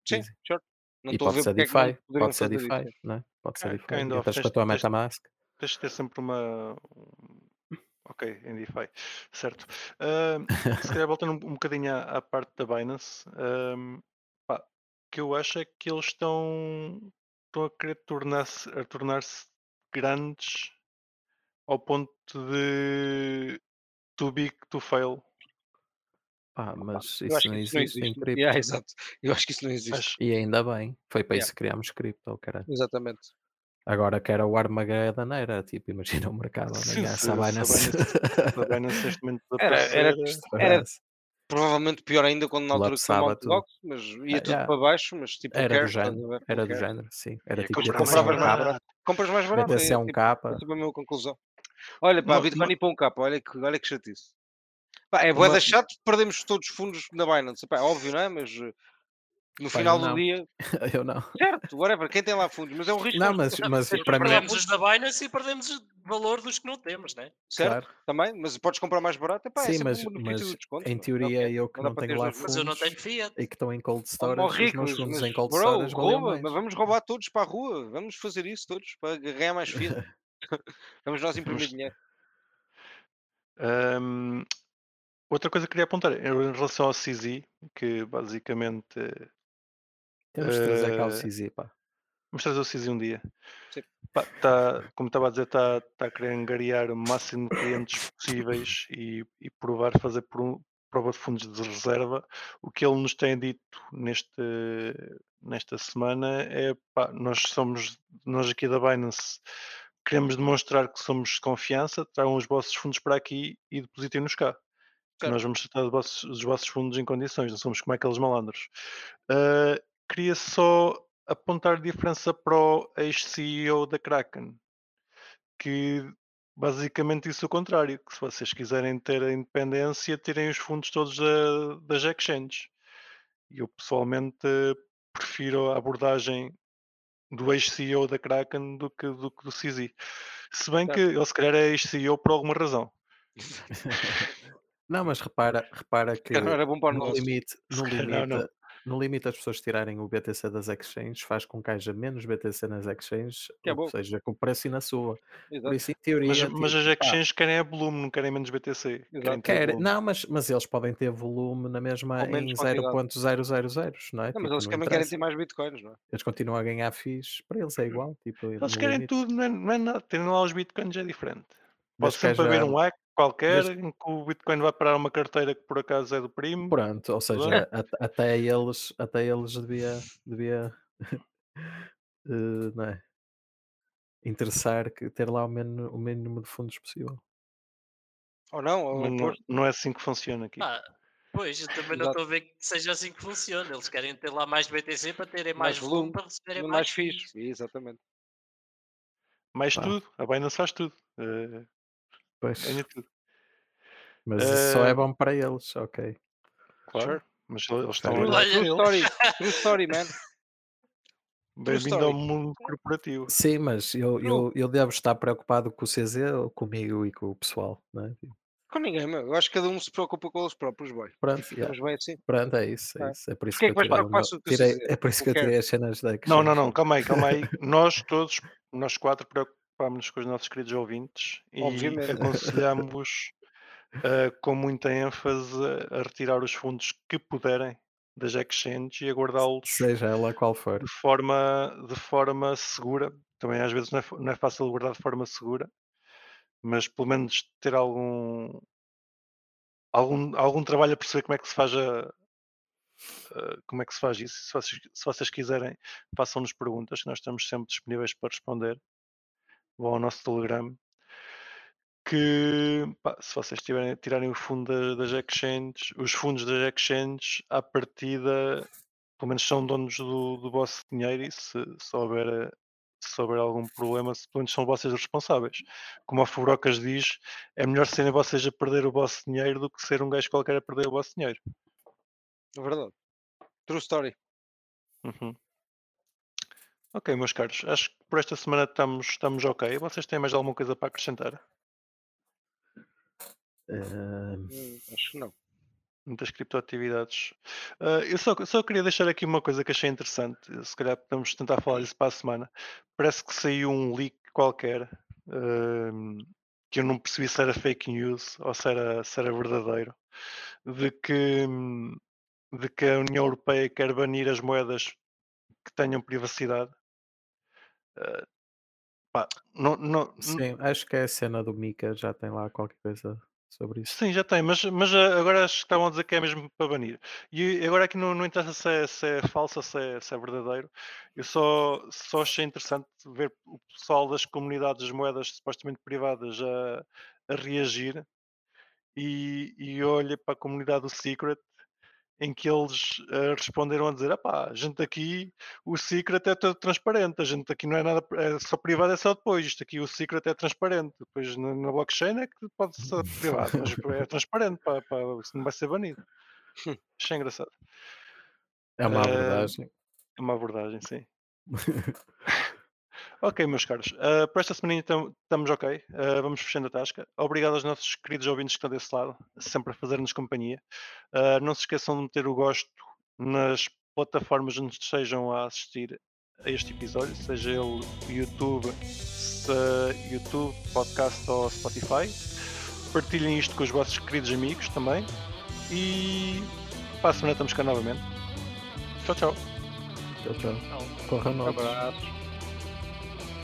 Speaker 4: Sim,
Speaker 3: easy.
Speaker 4: sure. Não
Speaker 3: e pode ser
Speaker 4: é
Speaker 3: DeFi,
Speaker 4: poderiam
Speaker 3: pode ser DeFi,
Speaker 4: isso.
Speaker 3: né? Pode ser DeFi.
Speaker 1: Kind of.
Speaker 3: Entras com a tua MetaMask.
Speaker 1: tens de ter sempre uma. um- Ok, em DeFi. Certo. Ahm, se calhar voltando um, um bocadinho à, à parte da Binance, ahm, pá, o que eu acho é que eles estão, estão a querer tornar-se a tornar-se grandes ao ponto de too big to fail.
Speaker 3: Pá, mas
Speaker 4: Eu
Speaker 3: isso não
Speaker 4: isso não
Speaker 3: existe em
Speaker 4: existe.
Speaker 3: cripto.
Speaker 4: Yeah, exato. Eu acho que isso não existe.
Speaker 1: Acho,
Speaker 3: E ainda bem. Foi para
Speaker 4: Yeah.
Speaker 3: isso que criámos cripto, oh, caralho.
Speaker 4: Exatamente.
Speaker 3: Agora que era o Armageddon, era tipo, imagina o mercado amanhã,
Speaker 1: neste momento
Speaker 4: Era, era provavelmente pior ainda quando na altura que
Speaker 3: tudo.
Speaker 4: Mount mas ia
Speaker 3: Ah,
Speaker 4: tudo
Speaker 3: yeah.
Speaker 4: para baixo, mas tipo,
Speaker 3: Era do género, era do género, sim. Era
Speaker 1: ia
Speaker 3: tipo
Speaker 1: comprar
Speaker 3: BTC
Speaker 1: mais
Speaker 4: barato. Compras mais barato.
Speaker 3: BTC
Speaker 4: é,
Speaker 3: um
Speaker 4: tipo,
Speaker 3: capa.
Speaker 4: essa foi a minha conclusão. Olha, pá, Bitcoin e para um capa, olha que, olha que chatice. Pá, é boeda chato, perdemos todos os fundos na Binance. Pá, é óbvio, não é? Mas eh, no
Speaker 3: Pá,
Speaker 4: final do dia,
Speaker 3: Eu não.
Speaker 4: certo, whatever, quem tem lá fundos, mas é um risco.
Speaker 3: Não, mas, mas para mim,
Speaker 2: Perdemos os
Speaker 4: fundos,
Speaker 2: da Binance e perdemos o valor dos que não temos, né?
Speaker 4: certo?
Speaker 3: claro.
Speaker 4: Também, mas podes comprar mais barato. Epá, é
Speaker 3: Sim,
Speaker 4: sempre
Speaker 3: mas,
Speaker 4: um
Speaker 3: mas
Speaker 4: desconto.
Speaker 3: em
Speaker 4: pá.
Speaker 3: teoria
Speaker 4: Não,
Speaker 3: eu que
Speaker 4: não
Speaker 3: não tenho lá
Speaker 4: duas
Speaker 2: Mas eu não tenho
Speaker 3: fundos
Speaker 2: Fiat.
Speaker 3: e que estão em cold storage, os meus
Speaker 4: ricos,
Speaker 3: fundos
Speaker 4: mas,
Speaker 3: em cold
Speaker 4: bro,
Speaker 3: storage
Speaker 4: rouba, mas vamos roubar todos para a rua, vamos fazer isso todos para ganhar mais fiat. vamos nós imprimir
Speaker 1: Vamos-
Speaker 4: dinheiro.
Speaker 1: Ahm, outra coisa que queria apontar em relação ao CZ, que basicamente
Speaker 3: Temos de trazer cá o
Speaker 1: eh,
Speaker 3: CZ, pá.
Speaker 1: vamos trazer o CZ um dia.
Speaker 4: Sim.
Speaker 1: Pá, tá, como estava a dizer, está tá a querer angariar o máximo de clientes possíveis e, e provar fazer por um- prova de fundos de reserva. O que ele nos tem dito neste, nesta semana é pá, nós somos, nós aqui da Binance queremos demonstrar que somos de confiança, tragam os vossos fundos para aqui e depositem-nos cá.
Speaker 4: Certo.
Speaker 1: Nós vamos tratar os vossos, os vossos fundos em condições, não somos como aqueles malandros. Ah, queria só apontar diferença para o ex-CEO da Kraken, que basicamente disse o contrário, que se vocês quiserem ter a independência, tirem os fundos todos da, das exchanges. Eu pessoalmente prefiro a abordagem do ex-CEO da Kraken do que do, do CZ. Se bem que ele se calhar é ex-CEO por alguma razão.
Speaker 3: Não, mas repara, repara que
Speaker 4: Cara, não era bom para o
Speaker 3: no limite, no limite,
Speaker 1: não.
Speaker 3: No limite as pessoas tirarem o BTC das exchanges faz com que haja menos BTC nas exchanges,
Speaker 4: Que é
Speaker 3: ou
Speaker 4: bom.
Speaker 3: seja, com o preço e na sua. Por isso, em teoria,
Speaker 1: Mas, mas as
Speaker 3: tipo, pá,
Speaker 1: exchanges querem é volume, não querem menos BTC.
Speaker 4: Exato.
Speaker 3: querem- não, mas, mas eles podem ter volume na mesma em
Speaker 4: quantidade.
Speaker 3: 0.000, não é?
Speaker 4: Não,
Speaker 3: Tipo,
Speaker 4: mas eles
Speaker 3: não
Speaker 4: também querem ter mais bitcoins, não é?
Speaker 3: Eles continuam a ganhar FIIs, para eles é igual. Tipo,
Speaker 1: Eles querem
Speaker 3: limite.
Speaker 1: tudo, não é, não é nada. Terem lá os bitcoins é diferente.
Speaker 3: Que
Speaker 1: sempre haver um hack qualquer
Speaker 3: desde-
Speaker 1: em que o bitcoin vai parar uma carteira que por acaso é do primo.
Speaker 3: Pronto, ou seja, at- até eles, até eles devia, devia eh, não é? interessar que ter lá o mínimo, o mínimo de fundos possível.
Speaker 4: Ou não? Ou
Speaker 1: não,
Speaker 4: oposto.
Speaker 1: não é assim que funciona aqui.
Speaker 2: Ah, pois, eu também não estou a ver que seja assim que funciona. Eles querem ter lá mais BTC para terem
Speaker 4: Mais
Speaker 2: mais, volume
Speaker 4: volume,
Speaker 2: para receberem
Speaker 4: mais
Speaker 2: mais
Speaker 4: fixe. Exatamente.
Speaker 1: Mais
Speaker 3: Pá.
Speaker 1: tudo, a Binance faz tudo. Eh,
Speaker 3: Pois,
Speaker 1: ganha tudo.
Speaker 3: mas isso só é bom para eles, ok.
Speaker 1: Claro. Mas eles estão
Speaker 2: Olha,
Speaker 4: True
Speaker 1: eles.
Speaker 4: story. True story, man.
Speaker 1: Bem-vindo
Speaker 4: story.
Speaker 1: ao mundo corporativo.
Speaker 3: Sim, mas eu, eu, eu devo estar preocupado com o CZ ou comigo e com o pessoal, não é? Tipo,
Speaker 4: Com ninguém, meu. Eu acho que cada um se preocupa com eles próprios, boy.
Speaker 3: Pronto,
Speaker 4: E ficamos bem assim.
Speaker 3: Pronto, é isso. É,
Speaker 4: É.
Speaker 3: isso. é por isso
Speaker 4: Porquê
Speaker 3: que,
Speaker 4: que
Speaker 3: eu tirei,
Speaker 4: com o que eu
Speaker 3: tirei- é por isso que eu
Speaker 4: Não
Speaker 3: tirei as cenas da
Speaker 1: Não, não, não, calma aí, calma aí. Nós todos, nós quatro, preocupámos-nos com os nossos queridos ouvintes e
Speaker 4: Obviamente.
Speaker 1: aconselhamos eh, com muita ênfase a, retirar os fundos que puderem das exchanges e a guardá-los
Speaker 3: Seja ela qual for.
Speaker 1: de forma, de forma segura. Também às vezes não é, não é fácil guardar de forma segura, mas pelo menos ter algum, algum, algum trabalho a perceber como é que se faz a, como é que se faz isso. Se vocês, se vocês quiserem, façam-nos perguntas, nós estamos sempre disponíveis para responder. Vão ao nosso Telegram. Que pá, se vocês tiverem, tirarem o fundo da- das exchanges, os fundos das exchanges, à partida, pelo menos são donos do, do vosso dinheiro e se, se, houver, se houver algum problema, se, pelo menos são vocês responsáveis. Como a Fubrocas diz, é melhor serem vocês a perder o vosso dinheiro do que ser um gajo qualquer a perder o vosso dinheiro.
Speaker 4: É verdade. True story.
Speaker 1: Uhum. Ok, meus caros, acho que por esta semana estamos, estamos ok. Vocês têm mais alguma coisa para acrescentar?
Speaker 4: Hum, acho que não.
Speaker 1: Muitas criptoatividades. Ah, eu só, só queria deixar aqui uma coisa que achei interessante. Se calhar podemos tentar falar disso para a semana. Parece que saiu um leak qualquer ahm, que eu não percebi se era fake news ou se era, se era verdadeiro. De que, de que a União Europeia quer banir as moedas que tenham privacidade. Ah, pá, não, não,
Speaker 3: sim, acho que é a cena do Mika, já tem lá qualquer coisa sobre isso.
Speaker 1: Sim, já tem, mas, mas ah, agora acho que estavam a dizer que é mesmo para banir. E agora aqui não, não interessa se é, se é falso ou se é, se é verdadeiro. Eu só, só achei interessante ver o pessoal das comunidades das moedas supostamente privadas a, a reagir. E, e olhei para a comunidade do Secret em que eles ah, responderam a dizer: "Epá, a gente aqui, o Secret é todo transparente, a gente aqui não é nada, é só privado, é só depois. Isto aqui, o Secret é transparente. Depois na, na blockchain é que pode ser privado, mas é transparente, para, para, isso não vai ser banido. Achei engraçado.
Speaker 3: É uma
Speaker 1: Ah,
Speaker 3: abordagem.
Speaker 1: É uma abordagem, sim. Ok, meus caros, ah, para esta semana então estamos ok, ah, vamos fechando a tasca. Obrigado aos nossos queridos ouvintes que estão desse lado, sempre a fazer-nos companhia. Ah, não se esqueçam de meter o gosto nas plataformas onde estejam a assistir a este episódio, seja ele o YouTube, se, YouTube, podcast ou Spotify. Partilhem isto com os vossos queridos amigos também. E para a semana estamos cá novamente. Tchau, tchau.
Speaker 3: Tchau, tchau. Corram novos.
Speaker 4: Abraços.